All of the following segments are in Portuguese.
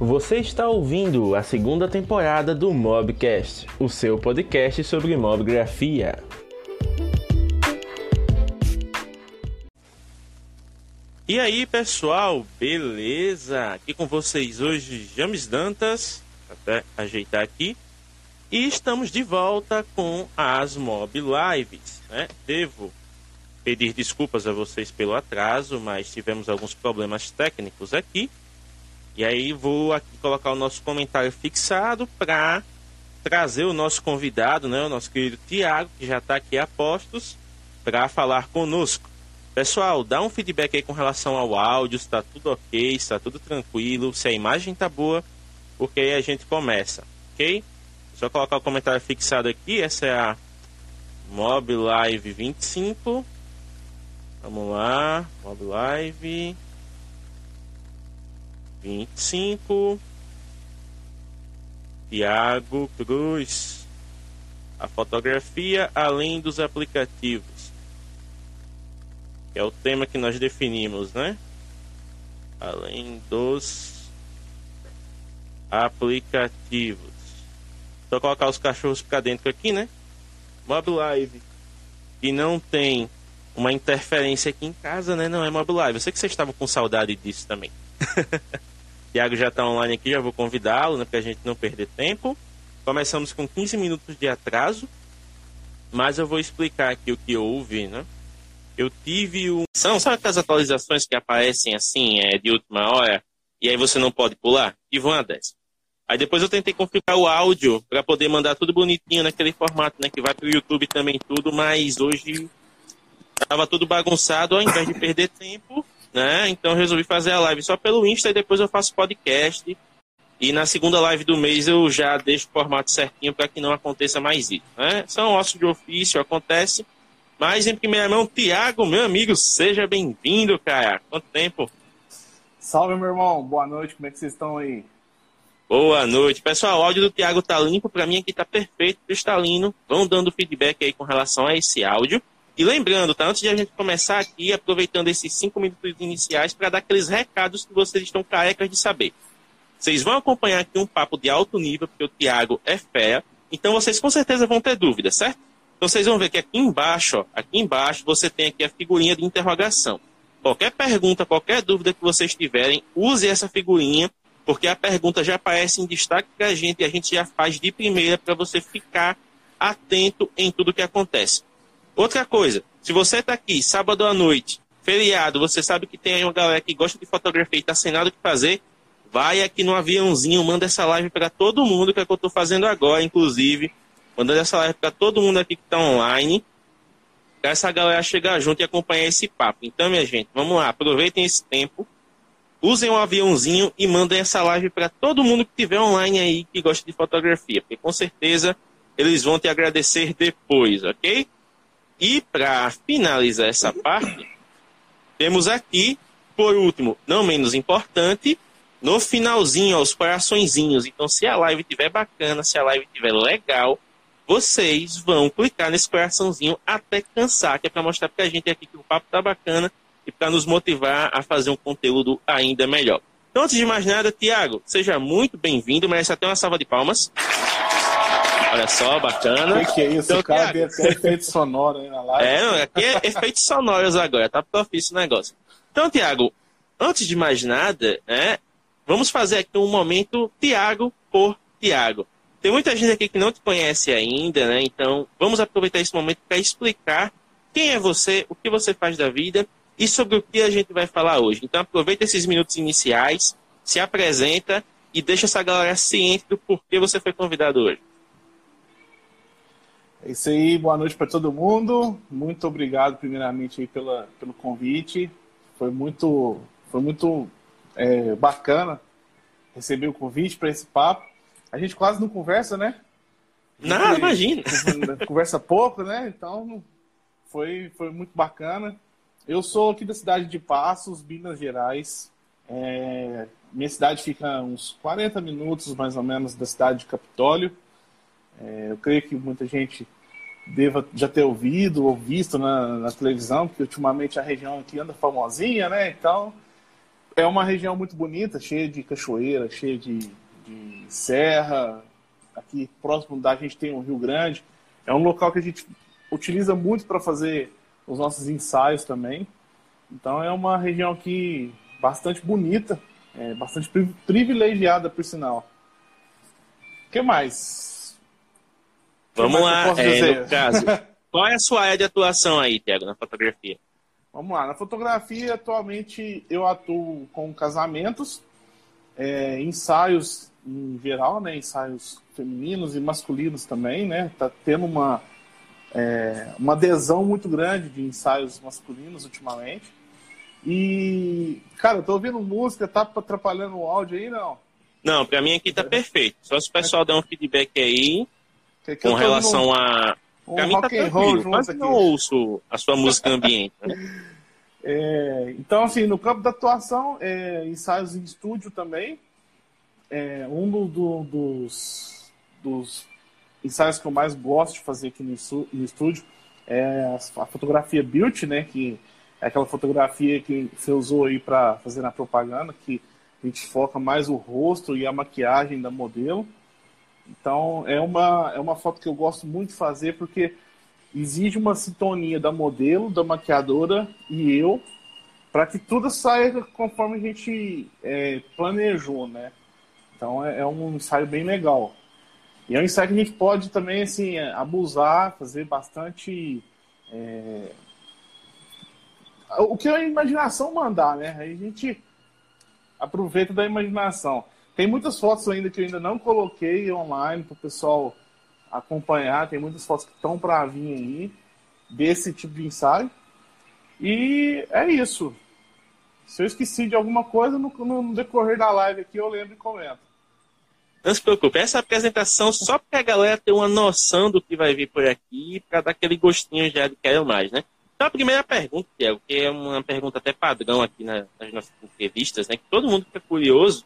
Você está ouvindo a segunda temporada do Mobcast, o seu podcast sobre mobgrafia. E aí, pessoal, beleza? Aqui com vocês hoje, James Dantas, até ajeitar aqui. E estamos de volta com as Mob Lives. Né? Devo pedir desculpas a vocês pelo atraso, mas tivemos alguns problemas técnicos aqui. E aí vou aqui colocar o nosso comentário fixado para trazer o nosso convidado, né, o nosso querido Tiago, que já está aqui a postos, para falar conosco. Pessoal, dá um feedback aí com relação ao áudio, está tudo ok, está tudo tranquilo, se a imagem está boa, porque aí a gente começa, ok? Só colocar o comentário fixado aqui, essa é a Mob Live 25. Vamos lá, Mob Live 25. Tiago Cruz. A fotografia além dos aplicativos. É o tema que nós definimos, né? Além dos aplicativos. Só colocar os cachorros para dentro aqui, né? Mob Live. E não tem uma interferência aqui em casa, né? Não é Mob Live. Eu sei que vocês estavam com saudade disso também. Tiago já está online aqui, já vou convidá-lo, né, para a gente não perder tempo. Começamos com 15 minutos de atraso, mas eu vou explicar aqui o que houve, né? Eu tive um. São, sabe aquelas atualizações que aparecem assim, é, de última hora, e aí você não pode pular? Tive uma dessas. Aí depois eu tentei configurar o áudio para poder mandar tudo bonitinho naquele formato, né? Que vai para o YouTube também tudo, mas hoje estava tudo bagunçado, ao invés de perder tempo, né? Então resolvi fazer a live só pelo Insta e depois eu faço podcast. E na segunda live do mês eu já deixo o formato certinho para que não aconteça mais isso. Né? São ossos de ofício, acontece. Mas em primeira mão, Tiago, meu amigo, seja bem-vindo, cara. Quanto tempo? Salve, meu irmão. Boa noite. Como é que vocês estão aí? Boa noite. Pessoal, o áudio do Tiago tá limpo. Para mim aqui tá perfeito, cristalino. Vão dando feedback aí com relação a esse áudio. E lembrando, tá? Antes de a gente começar aqui, aproveitando esses cinco minutos iniciais para dar aqueles recados que vocês estão carecas de saber. Vocês vão acompanhar aqui um papo de alto nível, porque o Tiago é fé. Então vocês com certeza vão ter dúvidas, certo? Então vocês vão ver que aqui embaixo, ó, aqui embaixo, você tem aqui a figurinha de interrogação. Qualquer pergunta, qualquer dúvida que vocês tiverem, use essa figurinha, porque a pergunta já aparece em destaque para a gente e a gente já faz de primeira para você ficar atento em tudo que acontece. Outra coisa, se você está aqui sábado à noite, feriado, você sabe que tem aí uma galera que gosta de fotografia e está sem nada o que fazer, vai aqui no aviãozinho, manda essa live para todo mundo, que é o que eu estou fazendo agora, inclusive. Mandando essa live para todo mundo aqui que está online. Para essa galera chegar junto e acompanhar esse papo. Então, minha gente, vamos lá, aproveitem esse tempo. Usem um aviãozinho e mandem essa live para todo mundo que estiver online aí que gosta de fotografia, porque com certeza eles vão te agradecer depois, ok? E para finalizar essa parte, temos aqui, por último, não menos importante, no finalzinho, os coraçõezinhos. Então, se a live estiver bacana, se a live estiver legal, vocês vão clicar nesse coraçãozinho até cansar, que é para mostrar para a gente aqui que o papo tá bacana e para nos motivar a fazer um conteúdo ainda melhor. Então, antes de mais nada, Tiago, seja muito bem-vindo, merece até uma salva de palmas. Olha só, bacana. O que, que, é isso? Então, o cara tem até efeito sonoro aí na live. É, aqui é efeitos sonoros agora, tá profício o negócio. Então, Tiago, antes de mais nada, né, vamos fazer aqui um momento Tiago por Tiago. Tem muita gente aqui que não te conhece ainda, né? Então, vamos aproveitar esse momento para explicar quem é você, o que você faz da vida e sobre o que a gente vai falar hoje. Então, aproveita esses minutos iniciais, se apresenta e deixa essa galera ciente do porquê você foi convidado hoje. É isso aí, boa noite para todo mundo. Muito obrigado, primeiramente, aí pela, pelo convite. Foi muito, foi muito é, bacana receber o convite para esse papo. A gente quase não conversa, né? Não, imagina. Conversa pouco, né? Então foi, foi muito bacana. Eu sou aqui da cidade de Passos, Minas Gerais. É, minha cidade fica uns 40 minutos, mais ou menos, da cidade de Capitólio. É, eu creio que muita gente deva já ter ouvido ou visto na, na, televisão, porque ultimamente a região aqui anda famosinha, né? Então. é uma região muito bonita, cheia de cachoeira, cheia de, de serra. Aqui próximo da gente tem o Rio Grande. É um local que a gente utiliza muito para fazer os nossos ensaios também. Então é uma região aqui bastante bonita, é, bastante privilegiada, por sinal. O que mais? Vamos lá, é, no caso. qual é a sua área de atuação aí, Tiago, na fotografia? Vamos lá, na fotografia atualmente eu atuo com casamentos, é, ensaios em geral, né, ensaios femininos e masculinos também, né, tá tendo uma, é, uma adesão muito grande de ensaios masculinos ultimamente. E, cara, eu tô ouvindo música, tá atrapalhando o áudio aí, não? Não, pra mim aqui tá perfeito. Só se o pessoal der um feedback aí que que com relação a. Um pra mim tá tranquilo, mas não ouço a sua música ambiente. Né? É, então, assim, no campo da atuação, é, ensaios em estúdio também. É, um do, do, dos, dos ensaios que eu mais gosto de fazer aqui no, no estúdio é a fotografia Beauty, né? Que é aquela fotografia que você usou aí para fazer na propaganda, que a gente foca mais o rosto e a maquiagem da modelo. Então é uma, é uma foto que eu gosto muito de fazer porque exige uma sintonia da modelo, da maquiadora e eu, para que tudo saia conforme a gente é, planejou, né? Então é, é, um ensaio bem legal. E é um ensaio que a gente pode também assim abusar, fazer bastante é, o que a imaginação mandar, né? Aí a gente aproveita da imaginação. Tem muitas fotos ainda que eu ainda não coloquei online para o pessoal acompanhar. Tem muitas fotos que estão para vir aí desse tipo de ensaio. E é isso. Se eu esqueci de alguma coisa no, no decorrer da live aqui, eu lembro e comento. Não se preocupe, essa apresentação só para a galera ter uma noção do que vai vir por aqui, para dar aquele gostinho já de quero mais, né? Então, a primeira pergunta, Tiago, que é uma pergunta até padrão aqui nas nossas entrevistas, né, que todo mundo fica curioso,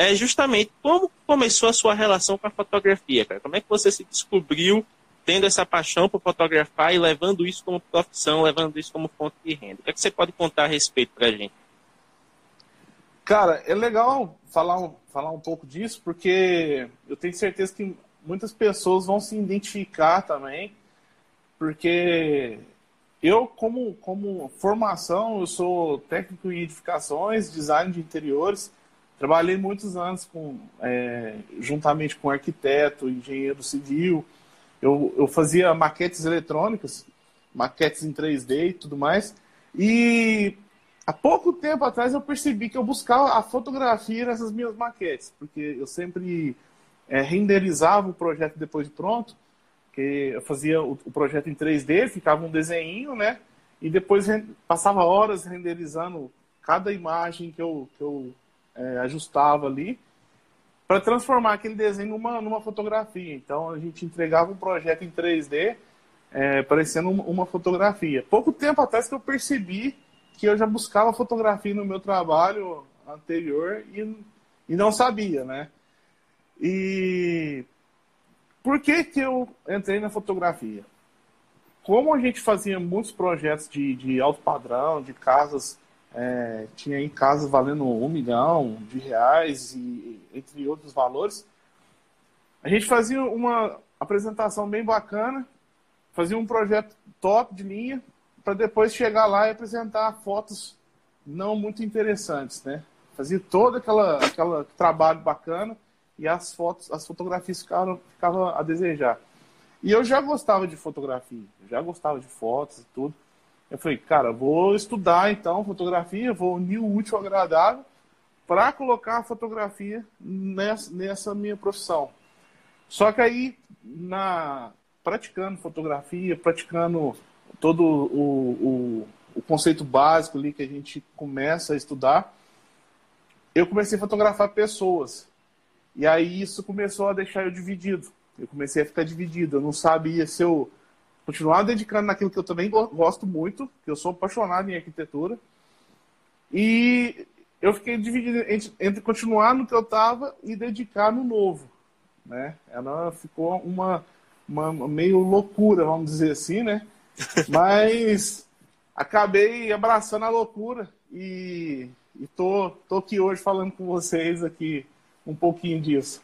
é justamente como começou a sua relação com a fotografia, cara? Como é que você se descobriu tendo essa paixão por fotografar e levando isso como profissão, levando isso como fonte de renda? O que, é que você pode contar a respeito para a gente? Cara, é legal falar um, falar um pouco disso, porque eu tenho certeza que muitas pessoas vão se identificar também, porque eu, como, como formação, eu sou técnico em edificações, design de interiores. Trabalhei muitos anos com, é, juntamente com arquiteto, engenheiro civil. Eu, eu fazia maquetes eletrônicas, maquetes em 3D e tudo mais. E há pouco tempo atrás eu percebi que eu buscava a fotografia nessas minhas maquetes, porque eu sempre é, renderizava o projeto depois de pronto que eu fazia o, o projeto em 3D, ficava um desenho, né? E depois passava horas renderizando cada imagem que eu, que eu é, ajustava ali para transformar aquele desenho numa, numa fotografia. Então a gente entregava um projeto em 3D é, parecendo uma fotografia. Pouco tempo atrás que eu percebi que eu já buscava fotografia no meu trabalho anterior e, e não sabia, né? E por que, que eu entrei na fotografia? Como a gente fazia muitos projetos de, de alto padrão, de casas, é, tinha aí casas valendo um milhão de reais, e entre outros valores, a gente fazia uma apresentação bem bacana, fazia um projeto top de linha, para depois chegar lá e apresentar fotos não muito interessantes, né? Fazia todo aquela, aquela trabalho bacana e as fotos, as fotografias ficaram, ficavam a desejar. E eu já gostava de fotografia, já gostava de fotos e tudo. Eu falei, cara, vou estudar então fotografia, vou unir o útil ao agradável para colocar a fotografia nessa, nessa minha profissão. Só que aí, na, praticando fotografia, praticando todo o, o, o conceito básico ali que a gente começa a estudar, eu comecei a fotografar pessoas. E aí isso começou a deixar eu dividido. Eu comecei a ficar dividido. Eu não sabia se eu continuar dedicando naquilo que eu também gosto muito, que eu sou apaixonado em arquitetura. E eu fiquei dividido entre, entre continuar no que eu estava e dedicar no novo. Né? Ela ficou uma, uma meio loucura, vamos dizer assim, né? Mas acabei abraçando a loucura e e tô, tô aqui hoje falando com vocês aqui um pouquinho disso.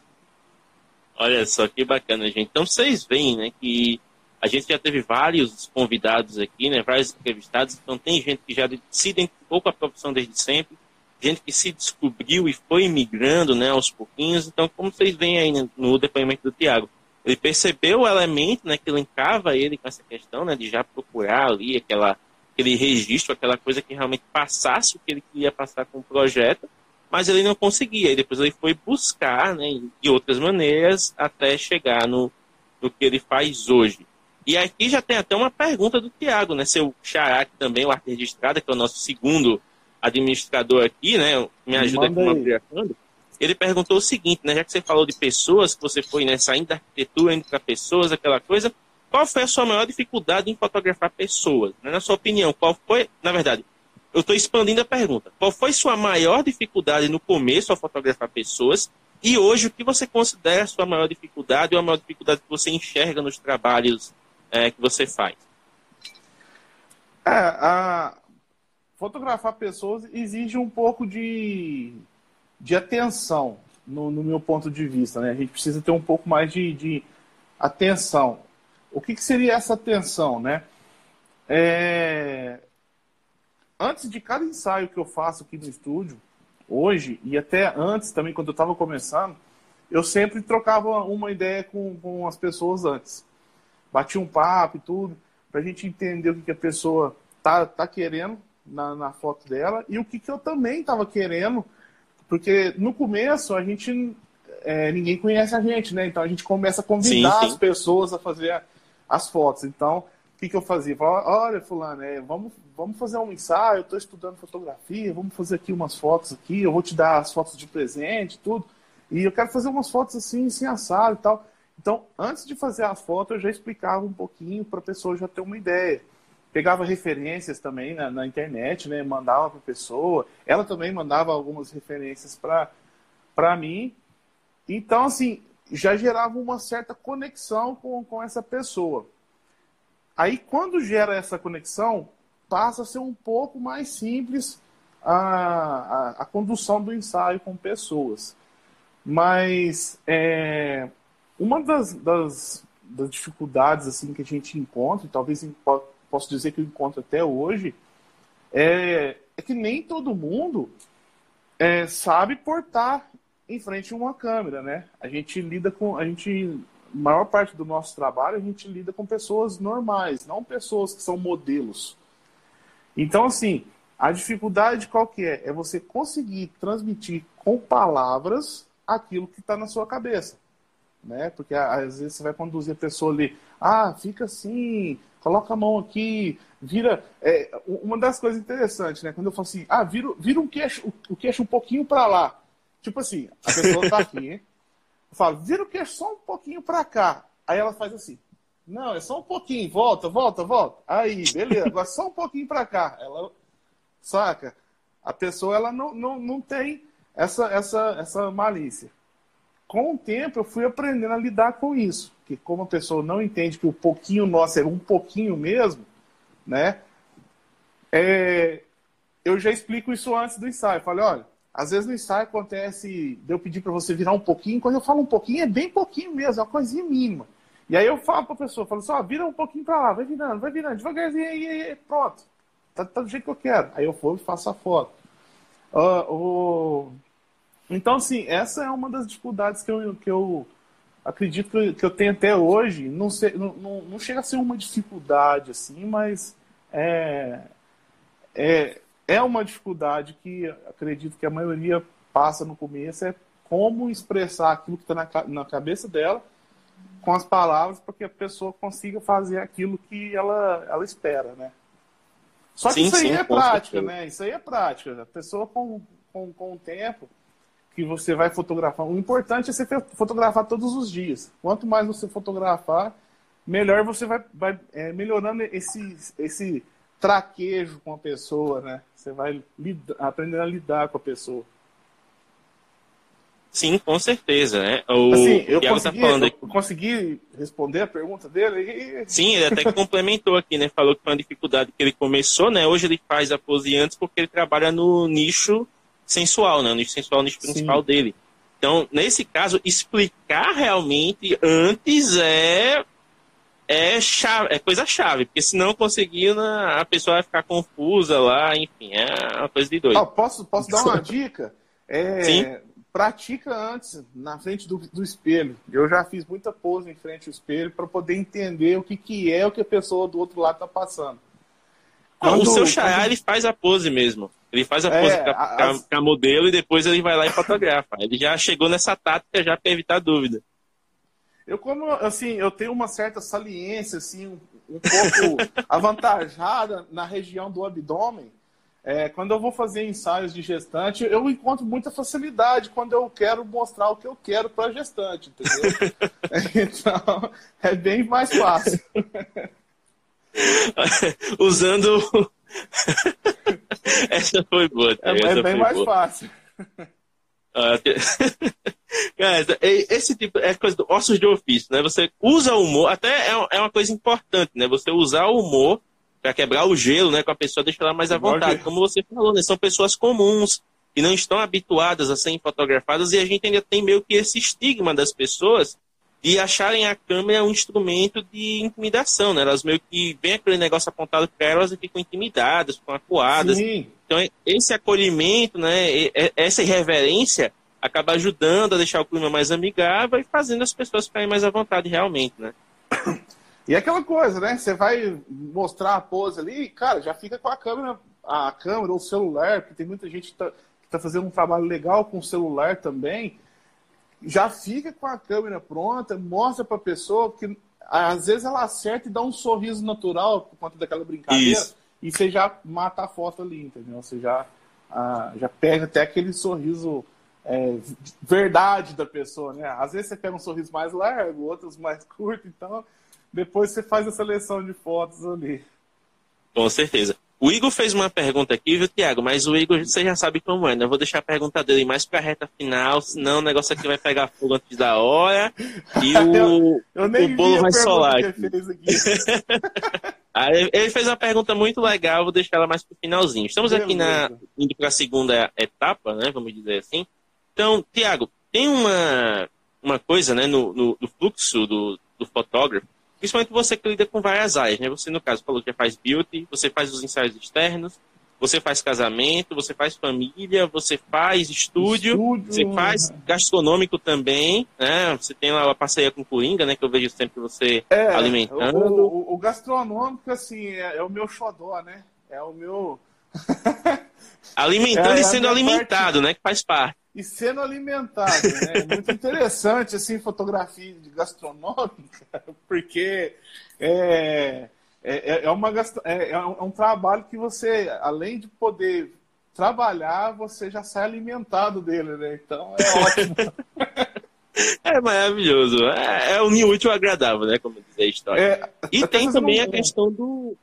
Olha só que bacana, gente. Então vocês veem, né, que a gente já teve vários convidados aqui, né, vários entrevistados, então tem gente que já se identificou com a profissão desde sempre, gente que se descobriu e foi migrando, né, aos pouquinhos. Então, como vocês veem aí no depoimento do Tiago, ele percebeu o elemento, né, que linkava ele com essa questão, né, de já procurar ali aquela aquele registro, aquela coisa que realmente passasse o que ele queria passar com o projeto, mas ele não conseguia. E depois ele foi buscar, né, de outras maneiras, até chegar no, no que ele faz hoje. E aqui já tem até uma pergunta do Tiago, né, seu xará, que também é o arte registrada, que é o nosso segundo administrador aqui, né, me ajuda Manda aqui Ele perguntou o seguinte, né, já que você falou de pessoas, que você foi né, saindo da arquitetura, indo para pessoas, aquela coisa, qual foi a sua maior dificuldade em fotografar pessoas? Né? Na sua opinião, qual foi, na verdade, eu estou expandindo a pergunta. Qual foi sua maior dificuldade no começo ao fotografar pessoas? E hoje, o que você considera a sua maior dificuldade ou a maior dificuldade que você enxerga nos trabalhos é, que você faz? É, a... Fotografar pessoas exige um pouco de, de atenção, no, no meu ponto de vista. Né? A gente precisa ter um pouco mais de, de atenção. O que, que seria essa atenção, né? É... Antes de cada ensaio que eu faço aqui no estúdio, hoje, e até antes também, quando eu estava começando, eu sempre trocava uma ideia com, com as pessoas antes. Batia um papo e tudo, para a gente entender o que, que a pessoa tá, tá querendo na, na foto dela e o que, que eu também estava querendo, porque no começo a gente é, ninguém conhece a gente, né? Então a gente começa a convidar sim, sim. as pessoas a fazer as fotos. Então, o que, que eu fazia? Falava, olha, fulano, é, vamos, vamos fazer um ensaio, eu estou estudando fotografia, vamos fazer aqui umas fotos aqui, eu vou te dar as fotos de presente, tudo. E eu quero fazer umas fotos assim, sem assado e tal. Então, antes de fazer as fotos, eu já explicava um pouquinho para a pessoa já ter uma ideia. Pegava referências também na, na internet, né? mandava para a pessoa. Ela também mandava algumas referências para mim. Então, assim, já gerava uma certa conexão com, com essa pessoa. Aí, quando gera essa conexão, passa a ser um pouco mais simples a, a, a condução do ensaio com pessoas. Mas é, uma das, das, das, dificuldades assim que a gente encontra, e talvez posso dizer que eu encontro até hoje, é, é que nem todo mundo é, sabe portar em frente a uma câmera, né? A gente lida com, a gente, maior parte do nosso trabalho a gente lida com pessoas normais, não pessoas que são modelos. Então, assim, a dificuldade qual que é? É você conseguir transmitir com palavras aquilo que está na sua cabeça, né? Porque às vezes você vai conduzir a pessoa ali, ah, fica assim, coloca a mão aqui, vira. É, uma das coisas interessantes, né? Quando eu falo assim, ah, vira, vira um queixo, o queixo um pouquinho para lá. Tipo assim, a pessoa tá aqui, hein? Eu falo, vira o queixo só um pouquinho para cá. Aí ela faz assim. Não, é só um pouquinho, volta, volta, volta. Aí, beleza, agora só um pouquinho para cá. Ela, saca? A pessoa ela não, não, não tem essa, essa, essa malícia. Com o tempo eu fui aprendendo a lidar com isso. Que como a pessoa não entende que o pouquinho nosso é um pouquinho mesmo, né? É, eu já explico isso antes do ensaio. Eu falei, olha, às vezes no ensaio acontece de eu pedir para você virar um pouquinho, quando eu falo um pouquinho, é bem pouquinho mesmo, é uma coisinha mínima. E aí eu falo para a pessoa, falo assim, ó, vira um pouquinho para lá, vai virando, vai virando, devagarzinho, aí, aí, pronto. Tá, tá, do jeito que eu quero. Aí eu vou e faço a foto. Uh, uh... Então, assim, essa é uma das dificuldades que eu, que eu acredito que eu, que eu tenho até hoje. Não, sei, não, não, não chega a ser uma dificuldade, assim, mas é, é, é uma dificuldade que acredito que a maioria passa no começo, é como expressar aquilo que está na, na cabeça dela com as palavras para que a pessoa consiga fazer aquilo que ela, ela espera, né? Só que sim, isso aí sim, é prática, certeza. né? Isso aí é prática. A pessoa com, com, com o tempo que você vai fotografar. O importante é você fotografar todos os dias. Quanto mais você fotografar, melhor você vai, vai é, melhorando esse, esse traquejo com a pessoa, né? Você vai lidar, aprendendo a lidar com a pessoa. Sim, com certeza, né? O assim, eu tá consegui, tá eu consegui responder a pergunta dele. E... Sim, ele até complementou aqui, né? Falou que foi uma dificuldade que ele começou, né? Hoje ele faz a pose antes porque ele trabalha no nicho sensual, né? O nicho sensual é o nicho principal Sim. dele. Então, nesse caso, explicar realmente antes é é, chave, é coisa chave, porque se não conseguir, a pessoa vai ficar confusa lá, enfim, é uma coisa de doido. Oh, posso, posso dar uma dica? É, Sim. Pratica antes, na frente do, do espelho. Eu já fiz muita pose em frente ao espelho para poder entender o que, que é o que a pessoa do outro lado está passando. Quando, o seu Xará, quando... ele faz a pose mesmo. Ele faz a pose é, com, a, modelo e depois ele vai lá e fotografa. Ele já chegou nessa tática já para evitar dúvida. Eu como assim, eu tenho uma certa saliência assim, um, um pouco avantajada na região do abdômen. É, quando eu vou fazer ensaios de gestante, eu encontro muita facilidade quando eu quero mostrar o que eu quero para gestante, entendeu? então, é bem mais fácil. Usando. Essa foi boa. É, é bem mais boa. fácil. Ah, esse tipo é coisa do ossos de ofício, né? Você usa o humor, até é, é uma coisa importante, né? Você usar o humor para quebrar o gelo, né? Com a pessoa, deixar ela mais à vontade. Como você falou, né? São pessoas comuns que não estão habituadas a serem fotografadas e a gente ainda tem meio que esse estigma das pessoas de acharem a câmera um instrumento de intimidação, né? Elas meio que vem aquele negócio apontado para elas e ficam intimidadas, ficam acuadas. Sim. Então, esse acolhimento, né? Essa irreverência acaba ajudando a deixar o clima mais amigável e fazendo as pessoas ficarem mais à vontade realmente, né? E aquela coisa, né? Você vai mostrar a pose ali, cara, já fica com a câmera, a câmera ou o celular, porque tem muita gente que tá, que tá fazendo um trabalho legal com o celular também já fica com a câmera pronta, mostra para a pessoa que às vezes ela acerta e dá um sorriso natural por conta daquela brincadeira Isso. e você já mata a foto ali, entendeu? Você já, ah, já pega até aquele sorriso é, verdade da pessoa, né? Às vezes você pega um sorriso mais largo, outros mais curto, então depois você faz a seleção de fotos ali. Com certeza. O Igor fez uma pergunta aqui, viu, Tiago? Mas o Igor, você já sabe como é, né? Eu vou deixar a pergunta dele mais pra reta final, senão o negócio aqui vai pegar fogo antes da hora e o, eu, eu o bolo vai solar. Aí, ele fez uma pergunta muito legal, vou deixar ela mais pro finalzinho. Estamos aqui na, indo para a segunda etapa, né? Vamos dizer assim. Então, Tiago, tem uma, uma coisa né, no, no, no fluxo do, do fotógrafo Principalmente você que lida com várias áreas, né? Você, no caso, falou que faz beauty, você faz os ensaios externos, você faz casamento, você faz família, você faz estúdio, estúdio você faz gastronômico também, né? Você tem lá a parceria com Coringa, né? Que eu vejo sempre você é, alimentando. O, o, o, gastronômico, assim, é, é, o meu xodó, né? É o meu... alimentando é, e sendo alimentado, parte... né? Que faz parte e sendo alimentado. Né? É muito interessante, assim, fotografia de gastronômica, porque é, é, é, uma, é, é um trabalho que você, além de poder trabalhar, você já sai alimentado dele, né? Então é ótimo. É maravilhoso. É, é unir útil agradável, né? Como diz a história. É, e tem também um... a questão do,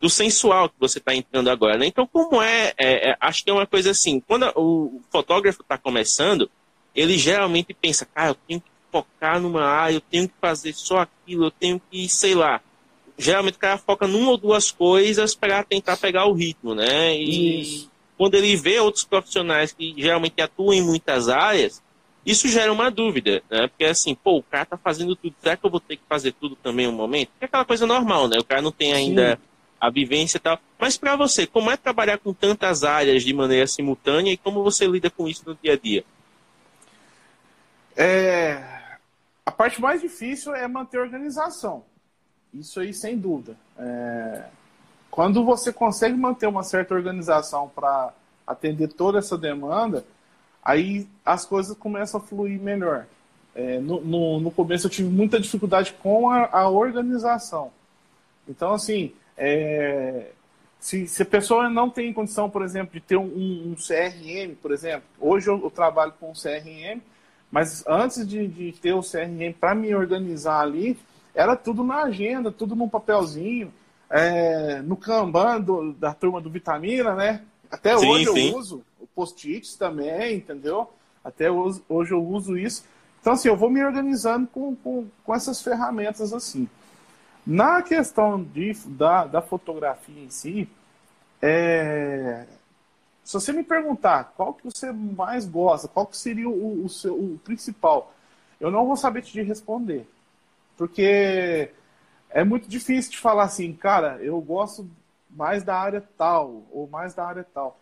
do sensual que você está entrando agora, né? Então, como é, é, é, Acho que é uma coisa assim, quando o fotógrafo está começando, ele geralmente pensa, cara, eu tenho que focar numa área, eu tenho que fazer só aquilo, eu tenho que, sei lá. Geralmente o cara foca numa ou duas coisas para tentar pegar o ritmo, né? E Isso. quando ele vê outros profissionais que geralmente atuam em muitas áreas, isso gera uma dúvida, né? Porque assim, pô, o cara tá fazendo tudo, será que eu vou ter que fazer tudo também um momento? é aquela coisa normal, né? O cara não tem ainda. Sim a vivência e tal. Mas para você, como é trabalhar com tantas áreas de maneira simultânea e como você lida com isso no dia a dia? É... A parte mais difícil é manter a organização. Isso aí, sem dúvida. É... Quando você consegue manter uma certa organização para atender toda essa demanda, aí as coisas começam a fluir melhor. É, no, no, no, começo eu tive muita dificuldade com a, a organização. Então, assim, é, se, se, a pessoa não tem condição, por exemplo, de ter um, um CRM, por exemplo, hoje eu, eu, trabalho com um CRM, mas antes de, de ter o CRM para me organizar ali, era tudo na agenda, tudo num papelzinho, é, no Kanban do, da turma do Vitamina, né? Até sim, hoje sim. eu uso o post-its também, entendeu? Até hoje, hoje eu uso isso. Então, assim, eu vou me organizando com, com, com essas ferramentas assim. Na questão de, da, da fotografia em si, é, se você me perguntar qual que você mais gosta, qual que seria o, o, seu, o principal, eu não vou saber te responder. Porque é muito difícil de falar assim, cara, eu gosto mais da área tal, ou mais da área tal.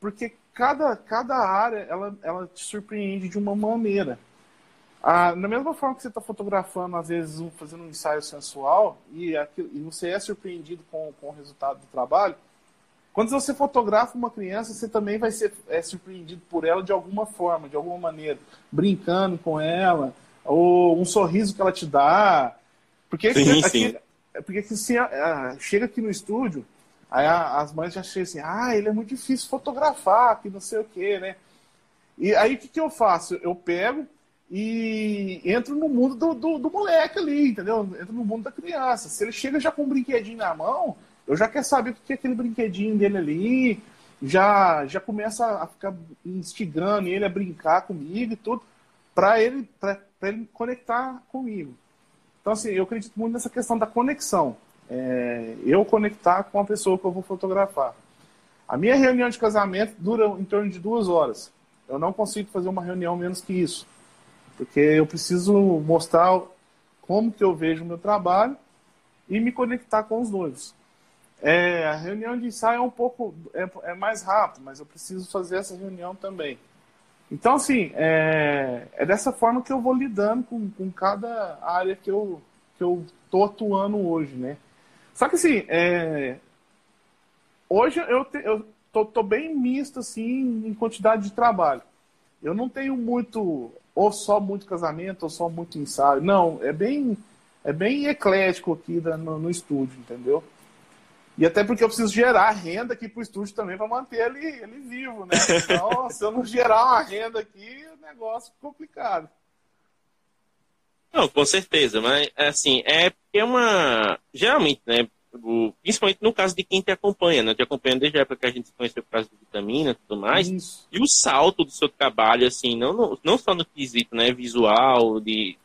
Porque cada, cada área, ela, ela te surpreende de uma maneira. Ah, da mesma forma que você está fotografando, às vezes, um, fazendo um ensaio sensual, e, aquilo, e você é surpreendido com, com o resultado do trabalho, quando você fotografa uma criança, você também vai ser é, surpreendido por ela de alguma forma, de alguma maneira, brincando com ela, ou um sorriso que ela te dá. Porque, sim, aqui, sim. porque se uh, chega aqui no estúdio, aí as mães já chegam assim, ah, ele é muito difícil fotografar, que não sei o quê, né? E aí o que, que eu faço? Eu pego e entro no mundo do, do, do, moleque ali, entendeu? Entro no mundo da criança. Se ele chega já com um brinquedinho na mão, eu já quero saber o que é aquele brinquedinho dele ali, já já começa a ficar instigando ele a brincar comigo e tudo, para ele, ele conectar comigo. Então, assim, eu acredito muito nessa questão da conexão. É, eu conectar com a pessoa que eu vou fotografar. A minha reunião de casamento dura em torno de duas horas. Eu não consigo fazer uma reunião menos que isso. Porque eu preciso mostrar como que eu vejo o meu trabalho e me conectar com os noivos. É, a reunião de ensaio é um pouco é, é, mais rápido, mas eu preciso fazer essa reunião também. Então, assim, é, é dessa forma que eu vou lidando com, com cada área que eu que eu tô atuando hoje, né? Só que assim, é, hoje eu, te, eu tô, bem misto assim em quantidade de trabalho. Eu não tenho muito ou só muito casamento ou só muito ensaio. Não, é bem é bem eclético aqui no, no estúdio, entendeu? E até porque eu preciso gerar renda aqui para o estúdio também para manter ele, ele vivo, né? Então, se eu não gerar uma renda aqui, o negócio complicado. Não, com certeza, mas assim, é porque é uma. Geralmente, né? Principalmente no caso de quem te acompanha, né? Te acompanha desde a época que a gente se conheceu por causa de vitamina e tudo mais. Isso. E o salto do seu trabalho, assim, não, no, não só no quesito né, visual, de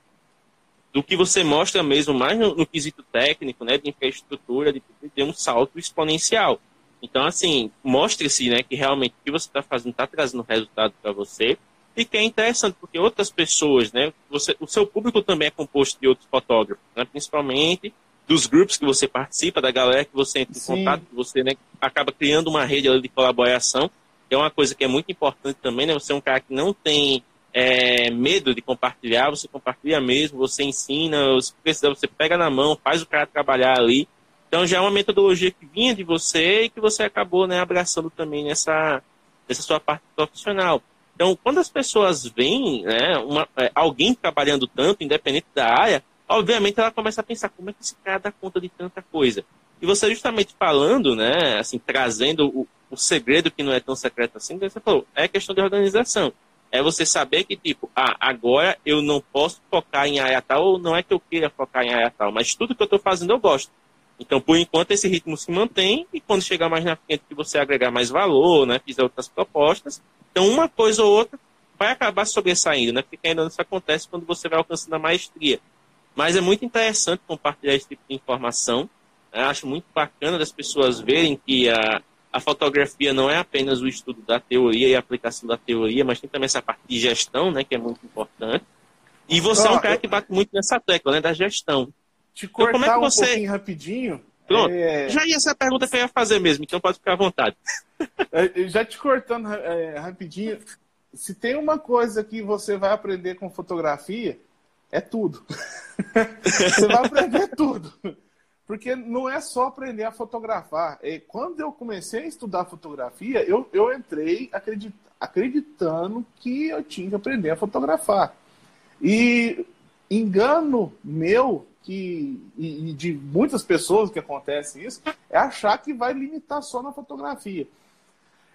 do que você mostra mesmo mais no, no quesito técnico, né, de infraestrutura, de, ter um salto exponencial. Então, assim, mostre-se, né, que realmente o que você está fazendo está trazendo resultado para você e que é interessante porque outras pessoas, né, você, o seu público também é composto de outros fotógrafos, né, principalmente dos grupos que você participa, da galera que você entra em Sim. contato, que você né, acaba criando uma rede de colaboração, que é uma coisa que é muito importante também, né, você é um cara que não tem é, medo de compartilhar, você compartilha mesmo, você ensina, se precisar, você pega na mão, faz o cara trabalhar ali. Então já é uma metodologia que vinha de você e que você acabou né, abraçando também nessa, nessa sua parte profissional. Então, quando as pessoas veem né, uma, é, alguém trabalhando tanto, independente da área, obviamente ela começa a pensar como é que esse cara dá conta de tanta coisa. E você justamente falando, né, assim, trazendo o, o segredo que não é tão secreto assim, você falou, é questão de organização é você saber que, tipo, ah, agora eu não posso focar em área tal, ou não é que eu queira focar em área tal, mas tudo que eu estou fazendo eu gosto. Então, por enquanto, esse ritmo se mantém, e quando chegar mais na frente que você agregar mais valor, né, fizer outras propostas, então uma coisa ou outra vai acabar sobressaindo, né, porque ainda isso acontece quando você vai alcançando a maestria. Mas é muito interessante compartilhar esse tipo de informação, né, acho muito bacana das pessoas verem que a, a fotografia não é apenas o estudo da teoria e a aplicação da teoria, mas tem também essa parte de gestão, né, que é muito importante. E você é um cara que bate muito nessa tecla, né, da gestão. Te então, cortar como é que você... um pouquinho rapidinho. Pronto. É... Já ia essa pergunta que eu ia fazer mesmo, então pode ficar à vontade. É, já te cortando é, rapidinho, se tem uma coisa que você vai aprender com fotografia, é tudo. você vai aprender tudo. Porque não é só aprender a fotografar. É, quando eu comecei a estudar fotografia, eu, eu entrei acredit, acreditando que eu tinha que aprender a fotografar. E engano meu, que, e, de muitas pessoas que acontece isso, é achar que vai limitar só na fotografia.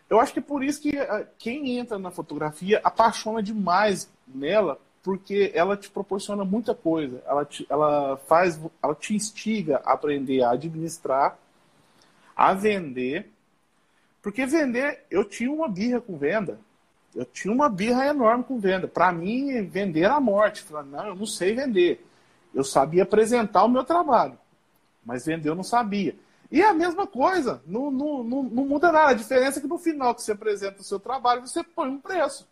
Eu acho que é por isso que eh, quem entra na fotografia apaixona demais nela, porque ela te proporciona muita coisa. Ela te, ela faz, ela te instiga a aprender a administrar, a vender. Porque vender, eu tinha uma birra com venda. Eu tinha uma birra enorme com venda. Para mim, vender era a morte. Eu não, eu não sei vender. Eu sabia apresentar o meu trabalho, mas vender eu não sabia. E é a mesma coisa, não, não, não, não, muda nada. A diferença é que no final que você apresenta o seu trabalho, você põe um preço.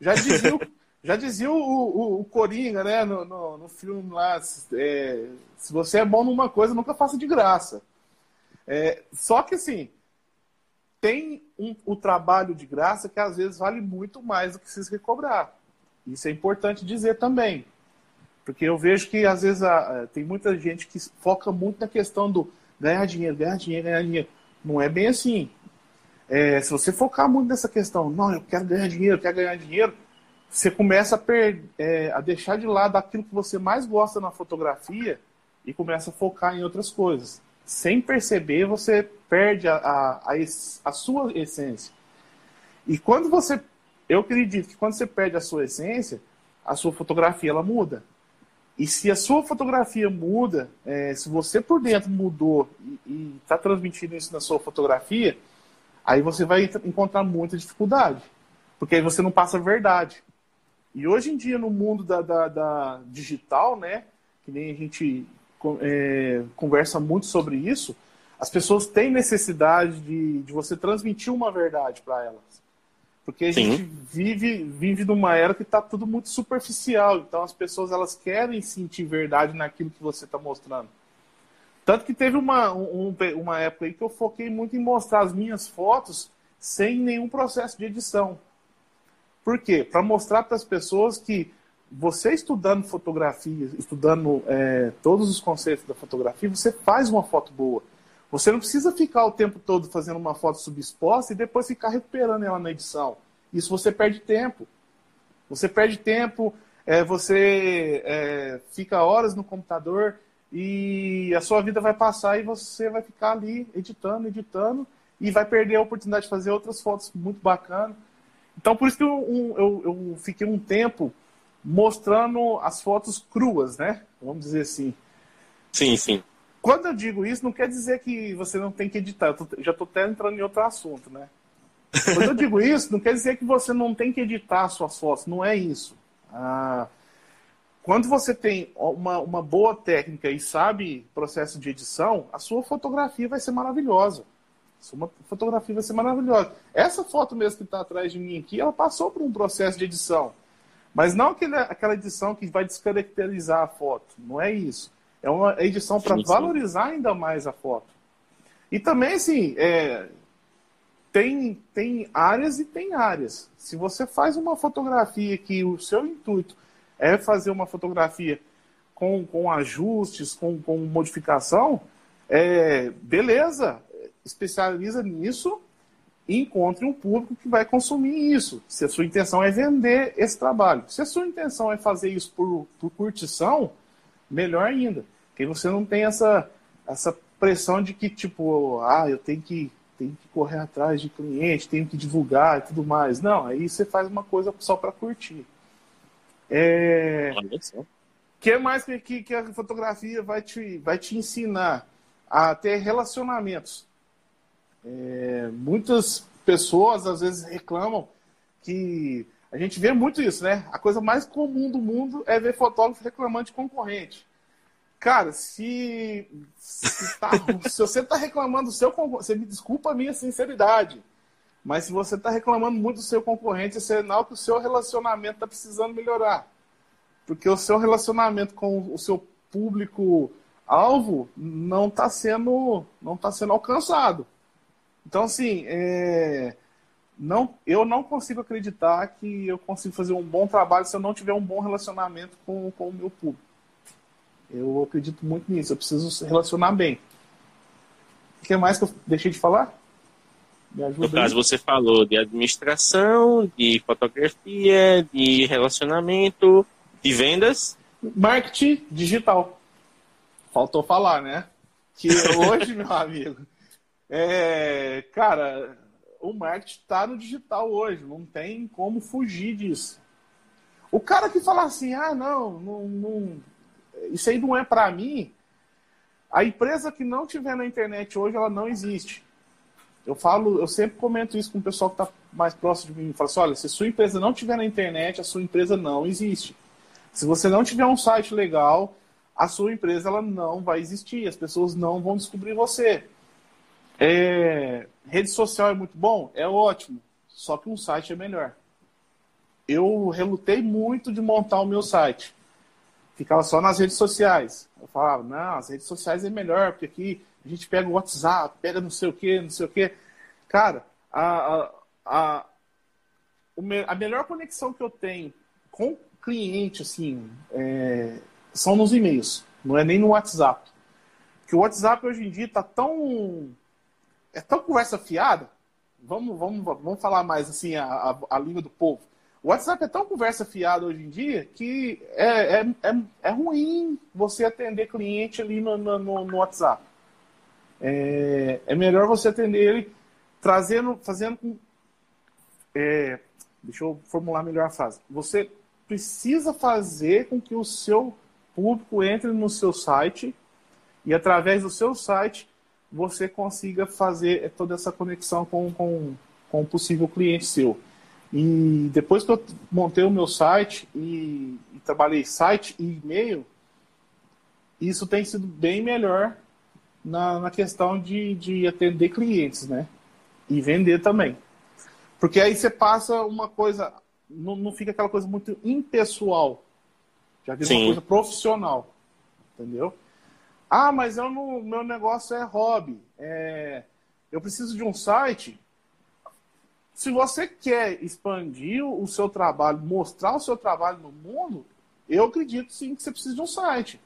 Já dizia, o, já dizia o, o, o Coringa, né, no, no, no filme lá, é, se você é bom numa coisa, nunca faça de graça. É, só que assim, tem um, o trabalho de graça que às vezes vale muito mais do que se recobrar. Isso é importante dizer também. Porque eu vejo que às vezes a, tem muita gente que foca muito na questão do ganhar dinheiro, ganhar dinheiro, ganhar dinheiro. Não é bem assim. É, se você focar muito nessa questão, não, eu quero ganhar dinheiro, eu quero ganhar dinheiro, você começa a, é, a deixar de lado aquilo que você mais gosta na fotografia e começa a focar em outras coisas. Sem perceber, você perde a, a, a, a sua essência. E quando você. Eu acredito que quando você perde a sua essência, a sua fotografia ela muda. E se a sua fotografia muda, é, se você por dentro mudou e está transmitindo isso na sua fotografia, aí você vai encontrar muita dificuldade. Porque aí você não passa a verdade. E hoje em dia, no mundo da, da, da digital, né, que nem a gente é, conversa muito sobre isso, as pessoas têm necessidade de, de você transmitir uma verdade para elas. Porque a Sim. gente vive, vive numa era que está tudo muito superficial. Então as pessoas elas querem sentir verdade naquilo que você está mostrando. Tanto que teve uma, um, uma época aí que eu foquei muito em mostrar as minhas fotos sem nenhum processo de edição. Por quê? Para mostrar para as pessoas que você estudando fotografia, estudando é, todos os conceitos da fotografia, você faz uma foto boa. Você não precisa ficar o tempo todo fazendo uma foto subexposta e depois ficar recuperando ela na edição. Isso você perde tempo. Você perde tempo, é, você é, fica horas no computador e a sua vida vai passar e você vai ficar ali editando, editando e vai perder a oportunidade de fazer outras fotos muito bacanas. Então, por isso que eu, eu, eu fiquei um tempo mostrando as fotos cruas, né? Vamos dizer assim. Sim, sim. Quando eu digo isso, não quer dizer que você não tem que editar. Tô, já estou até entrando em outro assunto, né? Quando eu digo isso, não quer dizer que você não tem que editar suas fotos. Não é isso. Ah, quando você tem uma, uma boa técnica e sabe processo de edição, a sua fotografia vai ser maravilhosa. A sua fotografia vai ser maravilhosa. Essa foto mesmo que está atrás de mim aqui, ela passou por um processo de edição. Mas não aquele, aquela edição que vai descaracterizar a foto. Não é isso. É uma edição para valorizar ainda mais a foto. E também, assim, é, tem, tem áreas e tem áreas. Se você faz uma fotografia que o seu intuito é fazer uma fotografia com, com ajustes, com, com modificação, é, beleza, especializa nisso e encontre um público que vai consumir isso. Se a sua intenção é vender esse trabalho. Se a sua intenção é fazer isso por, por curtição, melhor ainda. Porque você não tem essa, essa pressão de que, tipo, ah, eu tenho que, tenho que correr atrás de cliente, tenho que divulgar e tudo mais. Não, aí você faz uma coisa só para curtir. É... O que mais que, que a fotografia vai te, vai te ensinar? A ter relacionamentos. É, muitas pessoas às vezes reclamam que a gente vê muito isso, né? A coisa mais comum do mundo é ver fotógrafo reclamando de concorrente. Cara, se, se, tá, se você está reclamando do seu concorrente, você me desculpa a minha sinceridade, mas se você está reclamando muito do seu concorrente, é sinal que o seu relacionamento está precisando melhorar. Porque o seu relacionamento com o seu público alvo não está sendo não tá sendo alcançado. Então, assim, é, não, eu não consigo acreditar que eu consigo fazer um bom trabalho se eu não tiver um bom relacionamento com, com o meu público. Eu acredito muito nisso. Eu preciso se relacionar bem. O que mais que eu deixei de falar? Me ajuda no caso, aí. você falou de administração, de fotografia, de relacionamento, de vendas. Marketing digital. Faltou falar, né? Que hoje, meu amigo, é, cara, o marketing está no digital hoje. Não tem como fugir disso. O cara que fala assim, ah, não, não, não isso aí não é para mim. A empresa que não tiver na internet hoje, ela não existe. Eu falo, eu sempre comento isso com o pessoal que está mais próximo de mim. Falo assim, olha, se sua empresa não tiver na internet, a sua empresa não existe. Se você não tiver um site legal, a sua empresa ela não vai existir. As pessoas não vão descobrir você. É, rede social é muito bom? É ótimo. Só que um site é melhor. Eu relutei muito de montar o meu site. Ficava só nas redes sociais. Eu falava, não, as redes sociais é melhor, porque aqui a gente pega o WhatsApp, pega não sei o que, não sei o que. Cara, a, a, a, a melhor conexão que eu tenho com cliente, assim, é, são nos e-mails, não é nem no WhatsApp. Que o WhatsApp hoje em dia está tão. É tão conversa fiada. Vamos, vamos, vamos falar mais assim a, a, a língua do povo. O WhatsApp é tão conversa fiada hoje em dia que é, é, é, é ruim você atender cliente ali no, no, no WhatsApp. É, é melhor você atender ele trazendo, fazendo com. É, deixa eu formular melhor a frase. Você precisa fazer com que o seu público entre no seu site e através do seu site você consiga fazer toda essa conexão com, com, com o possível cliente seu. E depois que eu montei o meu site e, e trabalhei site e e-mail, isso tem sido bem melhor na, na questão de, de atender clientes, né? E vender também. Porque aí você passa uma coisa, não, não fica aquela coisa muito impessoal. Já vira uma coisa profissional. Entendeu? Ah, mas eu não, meu negócio é hobby. É, eu preciso de um site. Se você quer expandir o seu trabalho, mostrar o seu trabalho no mundo, eu acredito sim que você precisa de um site.